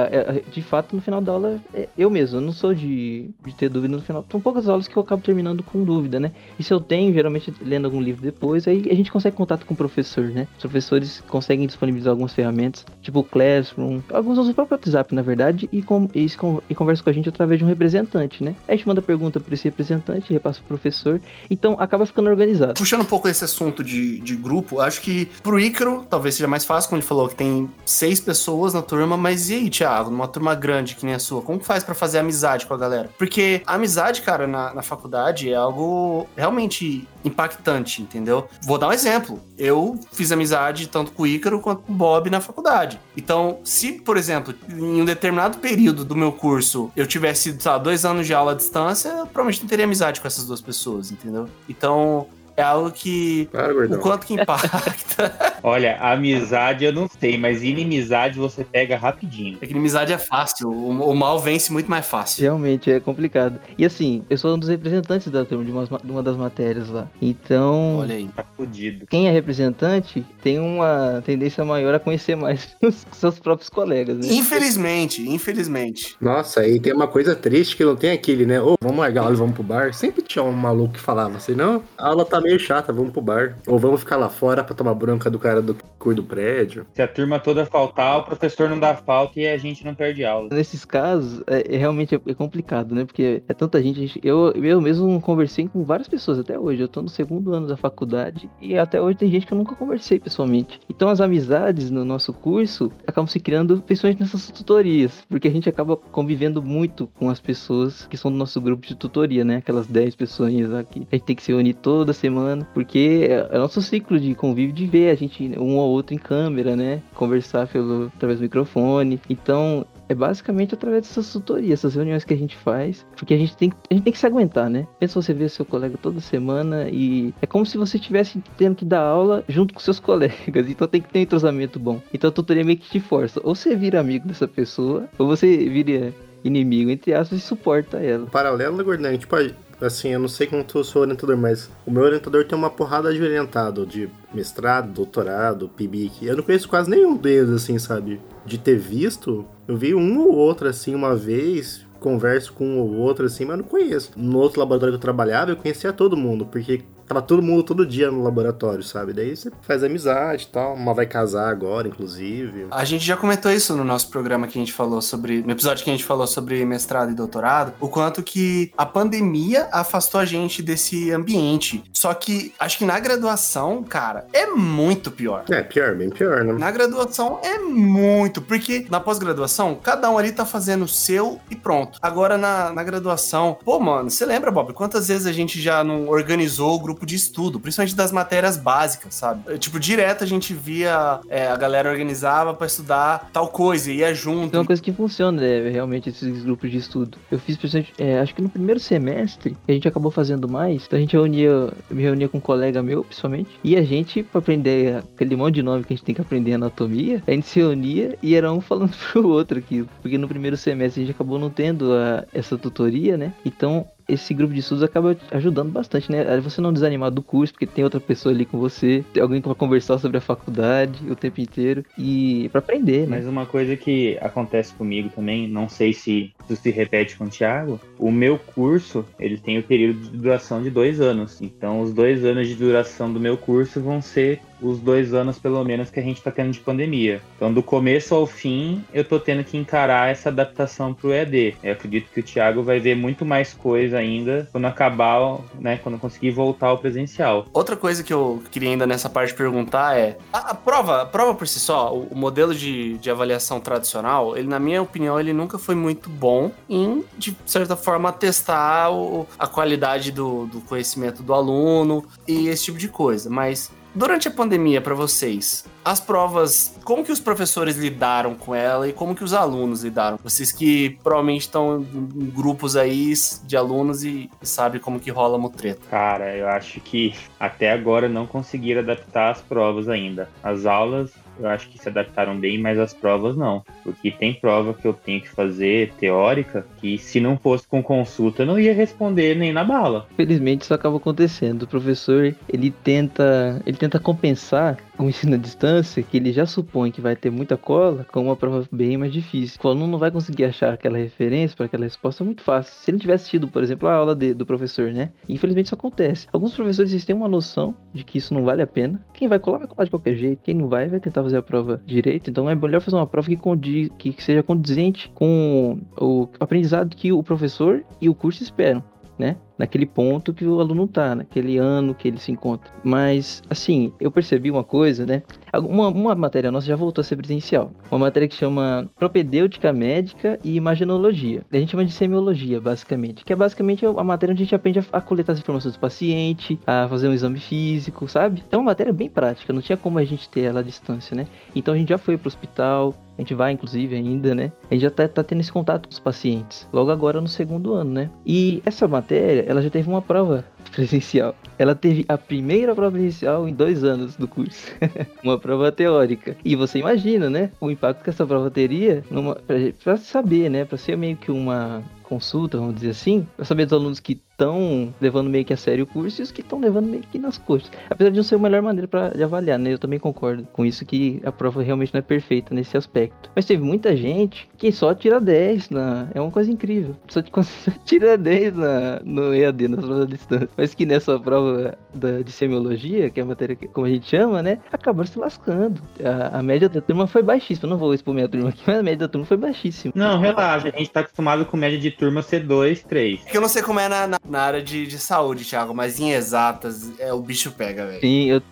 de fato, no final da aula, é, eu mesmo, eu não sou de, de ter dúvida no final. São poucas aulas que eu acabo terminando com dúvida, né? E se eu tenho, geralmente lendo algum livro depois, aí a gente consegue contato com o professor, né? Os professores conseguem disponibilizar algumas ferramentas, tipo o Classroom, alguns usam o próprio WhatsApp, na verdade, e, com, e, e conversam com a gente através de um representante, né? Aí a gente manda pergunta para esse representante, repassa pro professor, então acaba ficando organizado. Puxando um pouco esse assunto de, de grupo, acho que pro Ícaro talvez seja mais fácil, como ele falou, que tem seis pessoas na turma, mas e aí, Thiago, numa turma grande que nem a sua, como faz pra fazer amizade com a galera? Porque a amizade, cara, na, na faculdade é algo realmente impactante, entendeu? Vou dar um exemplo. Eu fiz amizade tanto com o Ícaro quanto com o Bob na faculdade. Então, se, por exemplo, em um determinado período do meu curso eu tivesse, sei lá, dois anos de aula à distância, eu provavelmente não teria amizade com essas duas pessoas, entendeu? Então, é algo que. Para, O quanto que impacta. Olha, amizade eu não sei, mas inimizade você pega rapidinho. É que inimizade é fácil. O, o mal vence muito mais fácil. Realmente é complicado. E assim, eu sou um dos representantes da turma de uma, de uma das matérias lá. Então, Olha aí. Tá fudido. quem é representante tem uma tendência maior a conhecer mais os seus próprios colegas, né? Infelizmente, infelizmente. Nossa, aí tem uma coisa triste que não tem aquele, né? Ô, vamos largar a aula e vamos pro bar. Sempre tinha um maluco que falava assim, não, a aula tá meio chata, vamos pro bar. Ou vamos ficar lá fora pra tomar bronca do cara do que cuida do prédio. Se a turma toda faltar, o professor não dá falta e a gente não perde aula. Nesses casos, é, é realmente é, é complicado, né? Porque é tanta gente. Eu, eu mesmo conversei com várias pessoas até hoje. Eu tô no segundo ano da faculdade e até hoje tem gente que eu nunca conversei pessoalmente. Então as amizades no nosso curso acabam se criando principalmente nessas tutorias, porque a gente acaba convivendo muito com as pessoas que são do nosso grupo de tutoria, né? Aquelas 10 pessoas aqui. A gente tem que se reunir toda semana, porque é é o nosso ciclo de convívio de ver a gente um ou outro em câmera, né? Conversar pelo, através do microfone. Então, é basicamente através dessas tutorias, essas reuniões que a gente faz, porque a gente tem, a gente tem que se aguentar, né? Pensa você ver seu colega toda semana e é como se você estivesse tendo que dar aula junto com seus colegas, então tem que ter um entrosamento bom. Então a tutoria meio que te força, ou você vira amigo dessa pessoa, ou você vira inimigo, entre aspas, e suporta ela. Paralelo, né, gordão? Tipo, assim, eu não sei como tu sou orientador, mas o meu orientador tem uma porrada de orientado, de mestrado, doutorado, PIBIC. Eu não conheço quase nenhum deles, assim, sabe? De ter visto, eu vi um ou outro, assim, uma vez, converso com um ou outro, assim, mas não conheço. No outro laboratório que eu trabalhava, eu conhecia todo mundo, porque tava todo mundo todo dia no laboratório, sabe? Daí você faz amizade e tal. Uma vai casar agora, inclusive. A gente já comentou isso no nosso programa que a gente falou sobre. No episódio que a gente falou sobre mestrado e doutorado, o quanto que a pandemia afastou a gente desse ambiente. Só que acho que na graduação, cara, é muito pior. É, pior, bem pior, né? Na graduação é muito, porque na pós-graduação, cada um ali tá fazendo o seu e pronto. Agora na, na graduação, pô, mano, você lembra, Bob, quantas vezes a gente já não organizou o grupo de estudo, principalmente das matérias básicas, sabe? É, Tipo, direto a gente via, é, a galera organizava pra estudar tal coisa, ia É junto. uma coisa que funciona, né, realmente, esses grupos de estudo. Eu fiz, é, acho que no primeiro semestre, a gente acabou fazendo mais, então a gente reunia, eu me reunia com um colega meu, principalmente, e a gente, pra aprender aquele monte de nome que a gente tem que aprender anatomia, a gente se reunia e era um falando pro outro aquilo. Porque no primeiro semestre a gente acabou não tendo a- essa tutoria, né? Então esse grupo de estudos acaba ajudando bastante, né? Você não desanimar do curso, porque tem outra pessoa ali com você, tem alguém pra conversar sobre a faculdade o tempo inteiro e pra aprender, né? Mas uma coisa que acontece comigo também, não sei se isso se repete com o Thiago, o meu curso, ele tem o período de duração de dois anos. Então, os dois anos de duração do meu curso vão ser os dois anos, pelo menos, que a gente tá tendo de pandemia. Então, do começo ao fim, eu tô tendo que encarar essa adaptação pro EAD. Eu acredito que o Thiago vai ver muito mais coisa ainda quando acabar, né, quando conseguir voltar ao presencial. Outra coisa que eu queria ainda nessa parte perguntar é: a, a prova, a prova por si só, o, o modelo de, de avaliação tradicional, ele, na minha opinião, ele nunca foi muito bom em, de certa forma, testar o- a qualidade do, do conhecimento do aluno e esse tipo de coisa. Mas durante a pandemia, pra vocês, as provas, como que os professores lidaram com ela e como que os alunos lidaram? Vocês que provavelmente estão em grupos aí de alunos e, sabem como que rola a mutreta. Cara, eu acho que até agora não conseguiram adaptar as provas ainda. As aulas eu acho que se adaptaram bem, mas as provas não. Porque tem prova que eu tenho que fazer teórica que se não fosse com consulta eu não ia responder nem na bala. Felizmente isso acaba acontecendo. O professor, ele tenta, ele tenta compensar o ensino à distância, que ele já supõe que vai ter muita cola, com uma prova bem mais difícil. O aluno não vai conseguir achar aquela referência para aquela resposta muito fácil. Se ele tivesse tido, por exemplo, a aula de- do professor, né? Infelizmente isso acontece. Alguns professores eles têm uma noção de que isso não vale a pena. Quem vai colar vai colar de qualquer jeito. Quem não vai vai tentar fazer a prova direito. Então é melhor fazer uma prova que, condiz, que seja condizente com o aprendizado que o professor e o curso esperam. Né? Naquele ponto que o aluno tá, naquele ano que ele se encontra. Mas, assim, eu percebi uma coisa, né? Uma, uma matéria nossa já voltou a ser presencial. Uma matéria que chama Propedêutica Médica e Imagenologia. A gente chama de semiologia, basicamente. Que é basicamente a matéria onde a gente aprende a, a coletar as informações do paciente, a fazer um exame físico, sabe? Então é uma matéria bem prática, não tinha como a gente ter ela à distância, né? Então a gente já foi pro hospital, a gente vai, inclusive, ainda, né? A gente já tá, tá tendo esse contato com os pacientes. Logo agora no segundo ano, né? E essa matéria, ela já teve uma prova presencial. Ela teve a primeira prova presencial em dois anos do curso. uma prova teórica. E você imagina, né? O impacto que essa prova teria numa, pra, pra saber, né? Pra ser meio que uma consulta, vamos dizer assim, pra saber dos alunos que estão levando meio que a sério o curso e os que estão levando meio que nas coxas. Apesar de não ser a melhor maneira pra, de avaliar, né? Eu também concordo com isso que a prova realmente não é perfeita nesse aspecto. Mas teve muita gente que só tira 10 na. É uma coisa incrível. Só tira 10 na, no EAD, na prova da distância. Mas que nessa prova da, de semiologia, que é a matéria que, como a gente chama, né? Acabaram se lascando. A, a média da turma foi baixíssima. Eu não vou expor minha turma aqui, mas a média da turma foi baixíssima. Não, relaxa, a gente tá acostumado com média de turma ser 2, 3. É que eu não sei como é na, na, na área de, de saúde, Thiago, mas em exatas, é, o bicho pega, velho. Sim, eu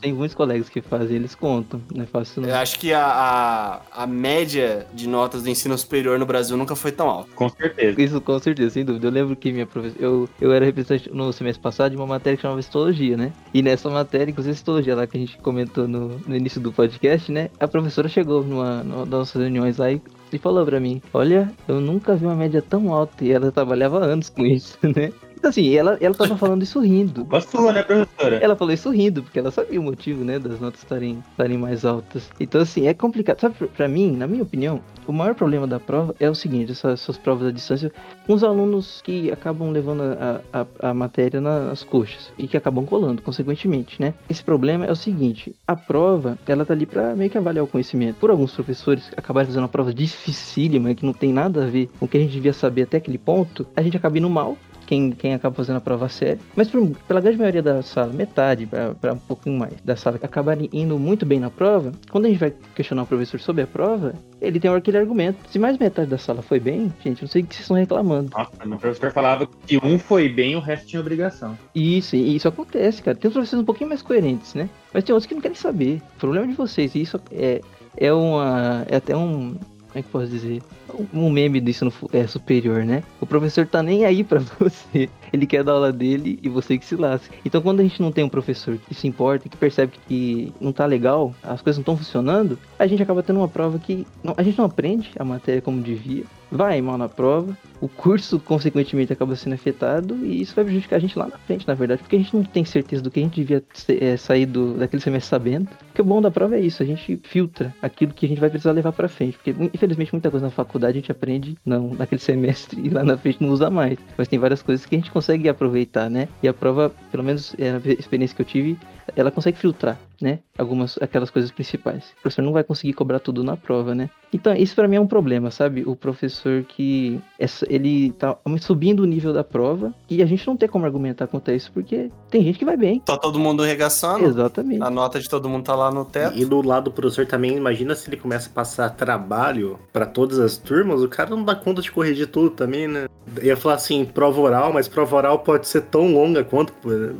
tenho muitos colegas que fazem, eles contam. Não é fácil não. Eu acho que a, a, a média de notas do ensino superior no Brasil nunca foi tão alta. Com certeza. Isso com certeza, sem dúvida. Eu lembro que minha professora. Eu, eu era representante no semestre passado de uma matéria que chamava Histologia, né? E nessa matéria, inclusive Histologia lá que a gente comentou no, no início do podcast, né? A professora chegou numa, numa das nossas reuniões lá e, e falou pra mim: Olha, eu nunca vi uma média tão alta. E ela trabalhava anos com isso, né? Então, assim, ela, ela tava falando isso rindo. Sua, né, professora? Ela falou isso rindo, porque ela sabia o motivo, né, das notas estarem, estarem mais altas. Então, assim, é complicado. Sabe, pra- mim, na minha opinião, o maior problema da prova é o seguinte, essas, essas provas à distância, com os alunos que acabam levando a, a, a matéria nas coxas e que acabam colando, consequentemente, né? Esse problema é o seguinte, a prova, ela tá ali pra meio que avaliar o conhecimento. Por alguns professores acabarem fazendo uma prova dificílima, que não tem nada a ver com o que a gente devia saber até aquele ponto, a gente acaba indo mal, quem, quem acaba fazendo a prova séria. Mas por- pela grande maioria da sala, metade para um pouquinho mais da sala, que acabarem indo muito bem na prova, quando a gente vai questionar o professor sobre a prova, ele tem aquele argumento. Se mais metade da sala foi bem, gente, não sei o que vocês estão reclamando. Nossa, meu professor falava que um foi bem, o resto tinha obrigação. Isso, e isso acontece, cara. Tem uns professores um pouquinho mais coerentes, né? Mas tem outros que não querem saber. O problema é de vocês. E isso é, é uma. É até um. Como é que posso dizer? Um meme ensino fu- é, superior, né? O professor tá nem aí pra você. Ele quer dar aula dele e você que se lasca. Então quando a gente não tem um professor que se importa, que percebe que não tá legal, as coisas não estão funcionando, a gente acaba tendo uma prova que não- a gente não aprende a matéria como devia, vai mal na prova, o curso consequentemente acaba sendo afetado e isso vai prejudicar a gente lá na frente, na verdade, porque a gente não tem certeza do que a gente devia é, sair do, daquele semestre sabendo. Porque o bom da prova é isso, a gente filtra aquilo que a gente vai precisar levar pra frente, porque infelizmente muita coisa na faculdade a gente aprende não naquele semestre e lá na frente não usa mais, mas tem várias coisas que a gente consegue aproveitar, né? E a prova, pelo menos é, a experiência que eu tive, ela consegue filtrar, né? Algumas, aquelas coisas principais. O professor não vai conseguir cobrar tudo na prova, né? Então, isso pra mim é um problema, sabe? O professor que essa- ele tá subindo o nível da prova e a gente não tem como argumentar contra isso, porque tem gente que vai bem. Tá todo mundo regaçando, Exatamente. a nota de todo mundo tá lá no teto. E do lado do professor também, imagina se ele começa a passar trabalho pra todas as turmas, o cara não dá conta de corrigir tudo também, né? Eu ia falar assim, prova oral, mas prova oral pode ser tão longa quanto.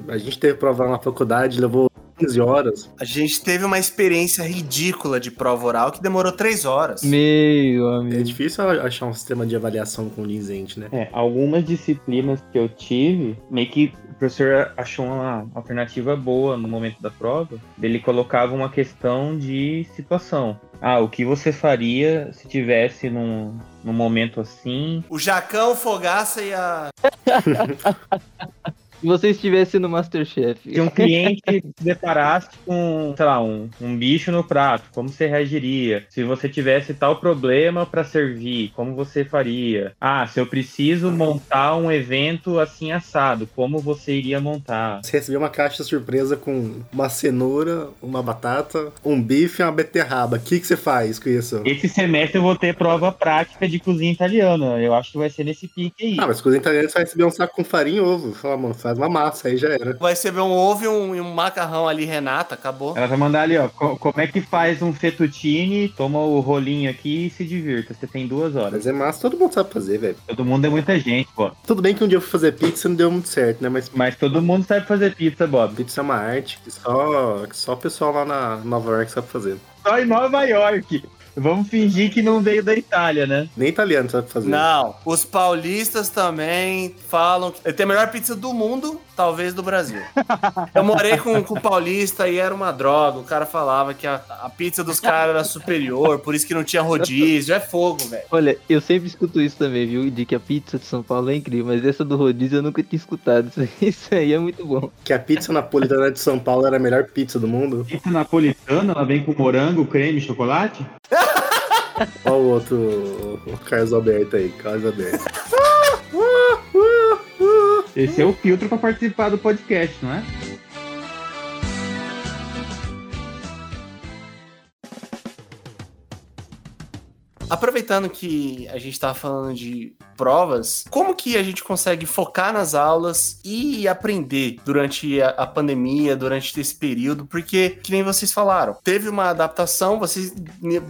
A gente teve prova oral na faculdade, levou 15 horas. A gente teve uma experiência ridícula de prova oral que demorou três horas. Meu É amigo. difícil achar um sistema de avaliação condizente, né? É, algumas disciplinas que eu tive, meio que professor achou uma alternativa boa no momento da prova. Ele colocava uma questão de situação. Ah, o que você faria se tivesse num, num momento assim? O Jacão, Fogaça e a. Se você estivesse no Masterchef. Se um cliente se deparasse com, sei lá, um, um bicho no prato, como você reagiria? Se você tivesse tal problema para servir, como você faria? Ah, se eu preciso montar um evento assim assado, como você iria montar? Você recebeu uma caixa surpresa com uma cenoura, uma batata, um bife e uma beterraba. O que, que você faz com isso? Esse semestre eu vou ter prova prática de cozinha italiana. Eu acho que vai ser nesse pique aí. Ah, mas coisa italiana você vai receber um saco com farinha e ovo. Fala, mano, faz uma massa, aí já era. Vai receber um ovo e um, e um macarrão ali, Renata, acabou. Ela vai mandar ali, ó, co- como é que faz um fettuccine, toma o rolinho aqui e se divirta. Você tem duas horas. Mas é massa, todo mundo sabe fazer, velho. Todo mundo é muita gente, pô. Tudo bem que um dia eu fui fazer pizza e não deu muito certo, né? Mas Mas todo mundo sabe fazer pizza, Bob. pizza é uma arte que só, que só o pessoal lá na Nova York sabe fazer. Só em Nova York. Vamos fingir que não veio da Itália, né? Nem italiano sabe fazer. Não, os paulistas também falam que tem a melhor pizza do mundo, talvez do Brasil. Eu morei com, com o paulista e era uma droga. O cara falava que a, a pizza dos caras era superior, por isso que não tinha rodízio. É fogo, velho. Olha, eu sempre escuto isso também, viu? De que a pizza de São Paulo é incrível, mas essa do rodízio eu nunca tinha escutado. Isso aí, isso aí é muito bom. Que a pizza napolitana de São Paulo era a melhor pizza do mundo. Pizza napolitana, ela vem com morango, creme, chocolate? Olha o outro, o Carlos Alberto aí, Carlos Alberto. Esse é o filtro pra participar do podcast, não é? Aproveitando que a gente tá falando de provas, como que a gente consegue focar nas aulas e aprender durante a, a pandemia, durante esse período? Porque, que nem vocês falaram, teve uma adaptação, vocês,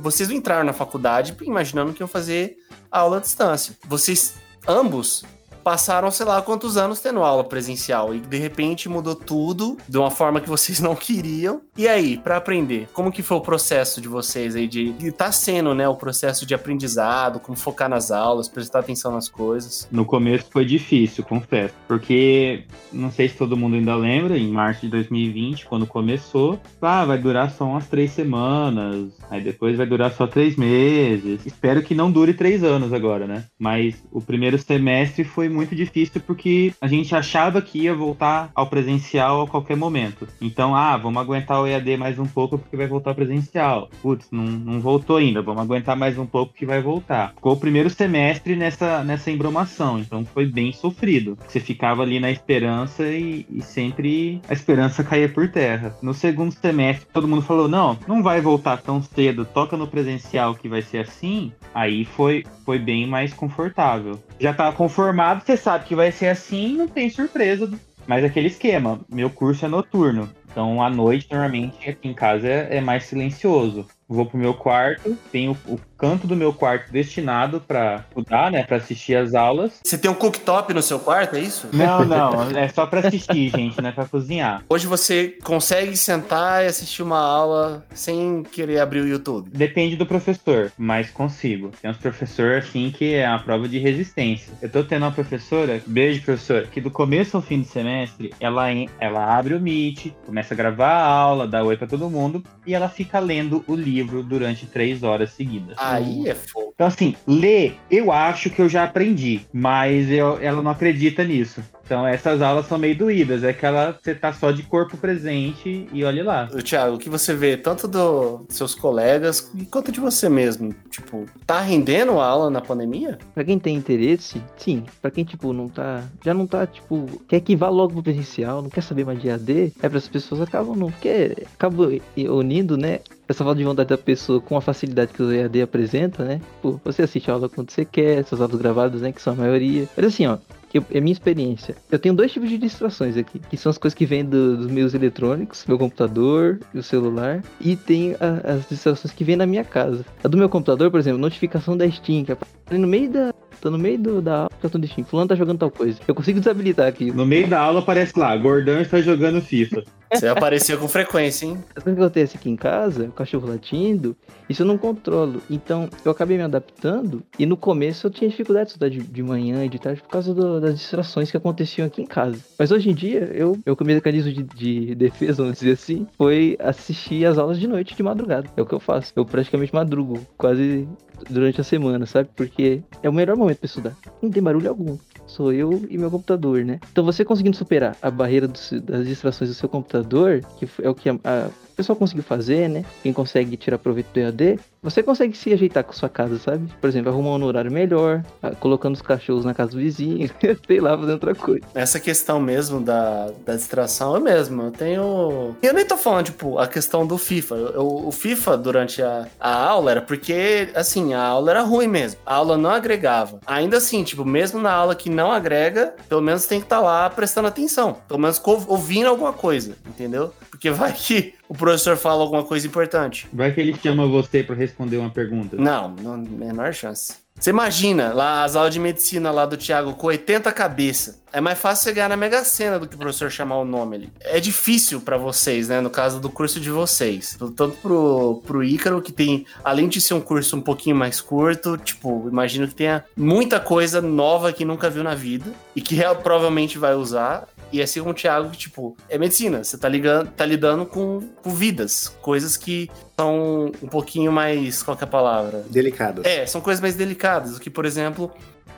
vocês entraram na faculdade imaginando que iam fazer aula à distância. Vocês ambos passaram, sei lá, quantos anos tendo aula presencial e de repente mudou tudo de uma forma que vocês não queriam. E aí, pra aprender, como que foi o processo de vocês aí de, de tá sendo, né, o processo de aprendizado, como focar nas aulas, prestar atenção nas coisas? No começo foi difícil, confesso. Porque, não sei se todo mundo ainda lembra, em março de 2020, quando começou, ah, vai durar só umas três semanas, aí depois vai durar só três meses. Espero que não dure três anos agora, né? Mas o primeiro semestre foi muito difícil porque a gente achava que ia voltar ao presencial a qualquer momento. Então, ah, vamos aguentar o EAD mais um pouco porque vai voltar presencial. Putz, não, não voltou ainda, vamos aguentar mais um pouco que vai voltar. Ficou o primeiro semestre nessa, nessa embromação, então foi bem sofrido. Você ficava ali na esperança e, e sempre a esperança caía por terra. No segundo semestre, todo mundo falou: não, não vai voltar tão cedo, toca no presencial que vai ser assim. Aí foi, foi bem mais confortável. Já tá conformado, você sabe que vai ser assim, não tem surpresa. Mas aquele esquema, meu curso é noturno. Então, à noite, normalmente, aqui em casa é, é mais silencioso. Vou pro meu quarto, tenho o canto do meu quarto destinado para estudar, né? Para assistir as aulas. Você tem um cooktop no seu quarto, é isso? Não, não, é só para assistir, gente, não é para cozinhar. Hoje você consegue sentar e assistir uma aula sem querer abrir o YouTube. Depende do professor, mas consigo. Tem uns professores assim que é a prova de resistência. Eu tô tendo uma professora, beijo professora, que do começo ao fim do semestre, ela, ela abre o Meet, começa a gravar a aula, dá oi pra todo mundo e ela fica lendo o livro durante três horas seguidas. Aí é fogo. Então, assim, ler, eu acho que eu já aprendi, mas eu- ela não acredita nisso. Então, essas aulas são meio doídas. É aquela você tá só de corpo presente e olhe lá. Ô, Thiago, o que você vê tanto do- dos seus colegas quanto de você mesmo? Tipo, tá rendendo a aula na pandemia? Pra quem tem interesse, sim. Pra quem, tipo, não tá. Já não tá, tipo, quer que vá logo pro presencial, não quer saber mais de AD, é para as pessoas acabam não. Porque acabam unindo, né? Essa falta de vontade da pessoa com a facilidade que o EAD apresenta, né? Pô, você assiste a aula quando você quer, essas aulas gravadas, né? Que são a maioria. Mas assim, ó, eu- é minha experiência. Eu tenho dois tipos de distrações aqui, que são as coisas que vêm do- dos meios eletrônicos, meu computador e o celular, e tem a- as distrações que vêm na minha casa. A do meu computador, por exemplo, notificação da Steam, que aparece no meio da Tô no meio do, da aula, cartão de Steam. Fulano tá jogando tal coisa. Eu consigo desabilitar aqui. No meio da aula aparece lá, Gordão está jogando FIFA. Você aparecia com frequência, hein? Que acontece aqui em casa, o cachorro latindo, isso eu não controlo. Então, eu acabei me adaptando e no começo eu tinha dificuldade de estudar de, de manhã e de tarde por causa do- das distrações que aconteciam aqui em casa. Mas hoje em dia, eu, eu o meu mecanismo de, de defesa, vamos dizer assim, foi assistir as aulas de noite de madrugada. É o que eu faço. Eu praticamente madrugo, quase durante a semana, sabe? Porque é o melhor momento pra estudar. Não tem barulho algum. Sou eu e meu computador, né? Então você conseguindo superar a barreira do das distrações do seu computador, que é o que a, a pessoal conseguiu fazer, né? Quem consegue tirar proveito do EAD, você consegue se ajeitar com sua casa, sabe? Por exemplo, arrumar um horário melhor, ah, colocando os cachorros na casa do vizinho, sei lá, fazendo outra coisa. Essa questão mesmo da, da distração é mesmo. Eu tenho. Eu nem tô falando, tipo, a questão do FIFA. Eu- o FIFA, durante a, a aula, era porque, assim, a aula era ruim mesmo. A aula não agregava. Ainda assim, tipo, mesmo na aula que não agrega, pelo menos tem que estar lá prestando atenção. Pelo menos ouvindo alguma coisa, entendeu? Porque vai que o professor fala alguma coisa importante. Vai que ele chama você pra responder uma pergunta. Não, não menor chance. Você imagina lá as aulas de medicina lá do Thiago com 80 cabeça. É mais fácil você ganhar na Mega Sena do que o professor chamar o nome ali. É difícil pra vocês, né? No caso do curso de vocês. Tanto pro, pro Ícaro, que tem, além de ser um curso um pouquinho mais curto, tipo, imagino que tenha muita coisa nova que nunca viu na vida e que real- provavelmente vai usar. E assim como o Thiago, que, tipo, é medicina. Você tá, ligando, tá lidando com, com vidas. Coisas que são um pouquinho mais. Qual que é a palavra? Delicadas. É, são coisas mais delicadas. Do que, por exemplo,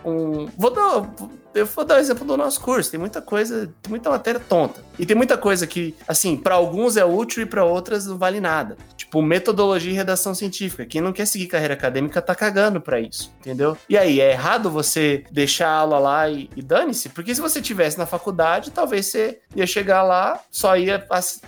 um. Vou dar. Eu vou dar o exemplo do nosso curso. Tem muita coisa, tem muita matéria tonta. E tem muita coisa que, assim, pra alguns é útil e pra outras não vale nada. Tipo, metodologia e redação científica. Quem não quer seguir carreira acadêmica tá cagando pra isso, entendeu? E aí, é errado você deixar a aula lá e, e dane-se? Porque se você tivesse na faculdade, talvez você ia chegar lá, só ia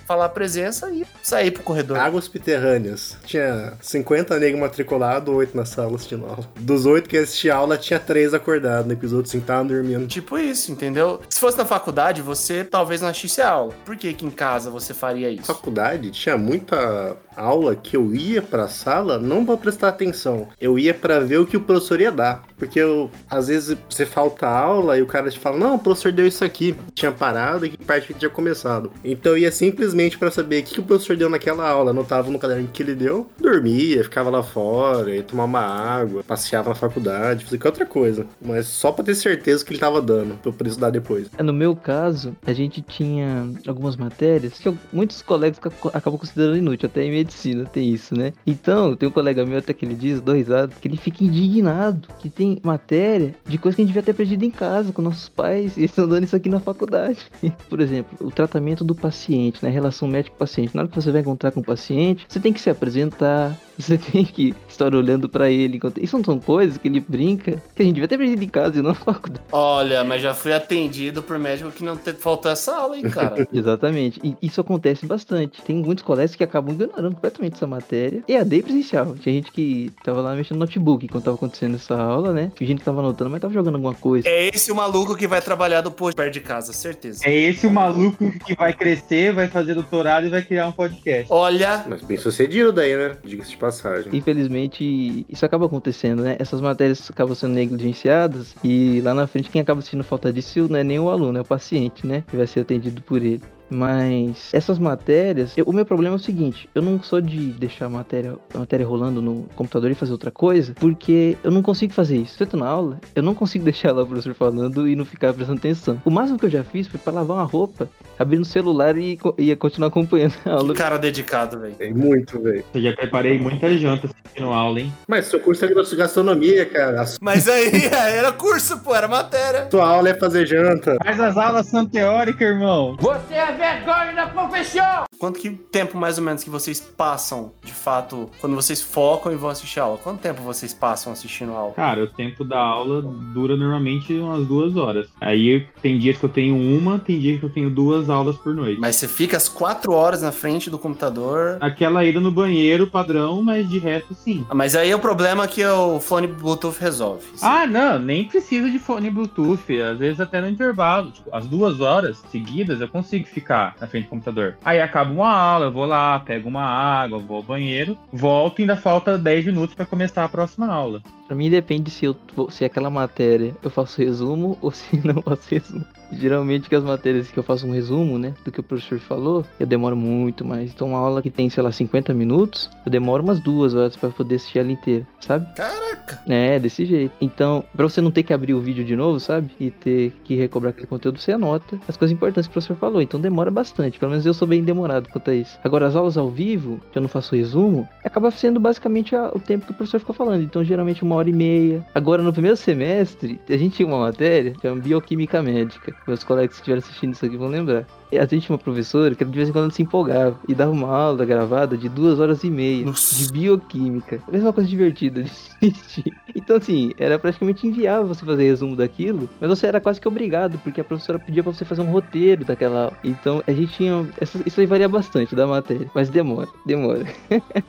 falar presença e sair pro corredor. Águas subterrâneas. Tinha 50 negros matriculados, 8 na sala assistindo aula. Dos 8 que assistiam aula, tinha 3 acordados, os outros 5 estavam dormindo. Tipo isso, entendeu? Se fosse na faculdade, você talvez não assistisse a aula. Por que que em casa você faria isso? faculdade tinha muita aula que eu ia pra sala não pra prestar atenção. Eu ia pra ver o que o professor ia dar. Porque eu, às vezes você falta aula e o cara te fala: Não, o professor deu isso aqui. Tinha parado e que parte que tinha começado. Então eu ia simplesmente pra saber o que, que o professor deu naquela aula. Anotava no caderno que ele deu, dormia, ficava lá fora, ia tomar uma água, passeava na faculdade, fazia qualquer outra coisa. Mas só pra ter certeza que ele tava dando, pra eu estudar depois. É, No meu caso, a gente tinha algumas matérias que muitos colegas ca- acabam considerando inútil, até em medicina tem isso, né? Então, tem um colega meu até que ele diz, dois risado, que ele fica indignado que tem matéria de coisa que a gente devia ter aprendido em casa com nossos pais e estão dando isso aqui na faculdade. Por exemplo, o tratamento do paciente, né? A relação médico-paciente. Na hora que você vai encontrar com o paciente, você tem que se apresentar, você tem que estar olhando pra ele. enquanto- Isso não são coisas que ele brinca que a gente devia ter aprendido em casa e não na faculdade. Olha, mas já fui atendido por médico que não te... faltou essa aula, hein, cara. Exatamente. E isso acontece bastante. Tem muitos colégios que acabam ignorando completamente essa matéria. E a D presencial. Tinha gente que tava lá mexendo no notebook quando tava acontecendo essa aula, né? Que tava anotando, mas tava jogando alguma coisa. é esse o maluco que vai trabalhar depois perto de casa, certeza. É esse o maluco que vai crescer, vai fazer doutorado e vai criar um podcast. Olha, Mas bem sucedido daí, né? Diga-se de passagem. Infelizmente, isso acaba acontecendo, né? Essas matérias acabam sendo negligenciadas e lá na frente quem acaba sentindo falta disso não é nem o aluno, é o paciente, né? Que vai ser atendido por ele. Mas essas matérias, eu- o meu problema é o seguinte: eu não sou de deixar a matéria, a matéria rolando no computador e fazer outra coisa, porque eu não consigo fazer isso. Se eu tô na aula, eu não consigo deixar lá o professor falando e não ficar prestando atenção. O máximo que eu já fiz foi pra lavar uma roupa, abrir no celular e ia continuar acompanhando a aula. que cara dedicado, velho. É muito, velho. Eu já preparei muita janta assistindo aula, hein? Mas seu curso é gastronomia, cara. Mas aí era curso, pô, era matéria. sua aula é fazer janta. Mas as aulas são teóricas, irmão. Você é vergonha da profissão! Quanto que tempo mais ou menos que vocês passam, de fato, quando vocês focam e vão assistir aula? Quanto tempo vocês passam assistindo aula? Cara, o tempo da aula dura normalmente umas duas horas. Aí tem dias que eu tenho uma, tem dias que eu tenho duas aulas por noite. Mas você fica as quatro horas na frente do computador. Aquela ida no banheiro padrão, mas de resto sim. Ah, Mas aí é o problema que o fone Bluetooth resolve. Ah, não, nem precisa de fone Bluetooth. Às vezes até no intervalo. Tipo, as duas horas seguidas eu consigo ficar na frente do computador. Aí acaba uma aula, eu vou lá, pego uma água, vou ao banheiro, volto e ainda falta 10 minutos pra começar a próxima aula. Pra mim depende se, eu, se aquela matéria eu faço resumo ou se não faço resumo. Geralmente que as matérias que eu faço um resumo, né, do que o professor falou, eu demoro muito mais. Então uma aula que tem, sei lá, 50 minutos, eu demoro umas duas horas para poder assistir ela inteira, sabe? Caraca! É, desse jeito. Então, pra você não ter que abrir o vídeo de novo, sabe? E ter que recobrar aquele conteúdo, você anota as coisas importantes que o professor falou. Então demora bastante. Pelo menos eu sou bem demorado quanto a isso. Agora, as aulas ao vivo, que eu não faço resumo, acaba sendo basicamente o tempo que o professor ficou falando. Então, geralmente uma hora e meia. Agora, no primeiro semestre, a gente tinha uma matéria que é bioquímica médica. Meus colegas que estiverem assistindo isso aqui vão lembrar. E a gente tinha uma professora que de vez em quando se empolgava e dava uma aula gravada de duas horas e meia Nossa. de bioquímica. A mesma coisa divertida de assistir. Então, assim, era praticamente inviável você fazer resumo daquilo, mas você era quase que obrigado, porque a professora pedia pra você fazer um roteiro daquela aula. Então, a gente tinha. essa- Isso aí varia bastante da matéria, mas demora, demora.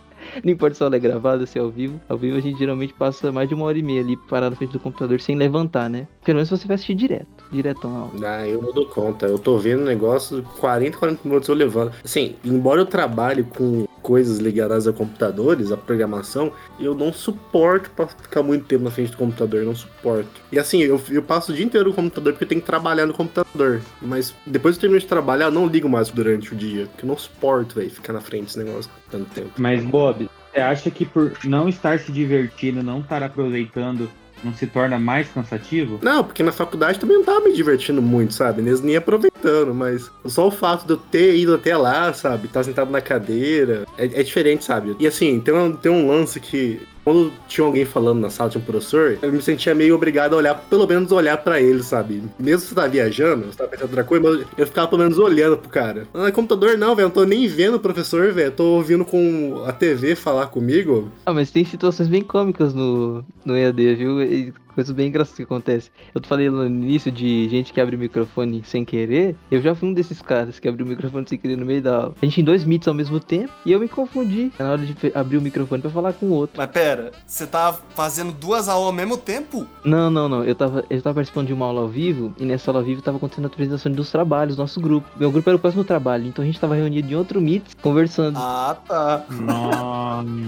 Não importa se a aula é gravada, se é ao vivo. Ao vivo a gente geralmente passa mais de uma hora e meia ali parado na frente do computador sem levantar, né? Pelo menos você vai assistir direto, diretão a aula. Ah, eu não dou conta. Eu tô vendo o negócio, 40, 40 minutos eu levanto. Assim, embora eu trabalhe com coisas ligadas a computadores, a programação, eu não suporto ficar muito tempo na frente do computador, não suporto. E assim, eu, eu passo o dia inteiro no computador porque eu tenho que trabalhar no computador. Mas depois que eu termino de trabalhar, eu não ligo mais durante o dia. Porque eu não suporto, velho, ficar na frente desse negócio tanto tempo. Mas, Bob, você acha que por não estar se divertindo, não estar aproveitando, não se torna mais cansativo? Não, porque na faculdade também não tava me divertindo muito, sabe? Nem aproveitando, mas só o fato de eu ter ido até lá, sabe? Estar sentado na cadeira, é, é diferente, sabe? E assim, tem um, tem um lance que. Quando tinha alguém falando na sala, tinha um professor, eu me sentia meio obrigado a olhar, pelo menos olhar pra ele, sabe? Mesmo se você tá viajando, você tá pensando outra coisa, mas eu ficava pelo menos olhando pro cara. Ah, computador não, velho, não tô nem vendo o professor, velho, tô ouvindo com a TV falar comigo. Ah, mas tem situações bem cômicas no, no EAD, viu? E coisas bem engraçadas que acontecem. Eu te falei no início de gente que abre o microfone sem querer. Eu já fui um desses caras que abriu o microfone sem querer no meio da aula. A gente em dois meets ao mesmo tempo e eu me confundi na hora de abrir o microfone pra falar com o outro. Mas pera, você tá fazendo duas aulas ao mesmo tempo? Não, não, não. Eu tava, eu tava participando de uma aula ao vivo e nessa aula ao vivo tava acontecendo a apresentação dos trabalhos do nosso grupo. Meu grupo era o próximo trabalho, então a gente tava reunido em outro meet conversando. Ah, tá.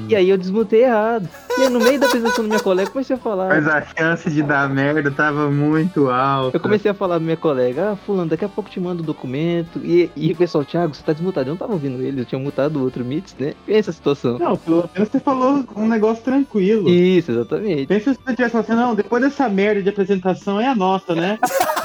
E aí eu desmutei errado. E aí, no meio da apresentação da minha colega, eu comecei a falar. Mas a chance de dar merda tava muito alta. Eu comecei a falar pra minha colega, ah, fulano, daqui a pouco te mando o documento. E, e o pessoal, Thiago, você tá desmutado. Eu não tava ouvindo ele, eu tinha mutado o outro Meets, né? Pensa a situação. Não, pelo menos você falou um negócio tranquilo. Isso, exatamente. Pensa se você tivesse falado assim, não, depois dessa merda de apresentação é a nossa, né?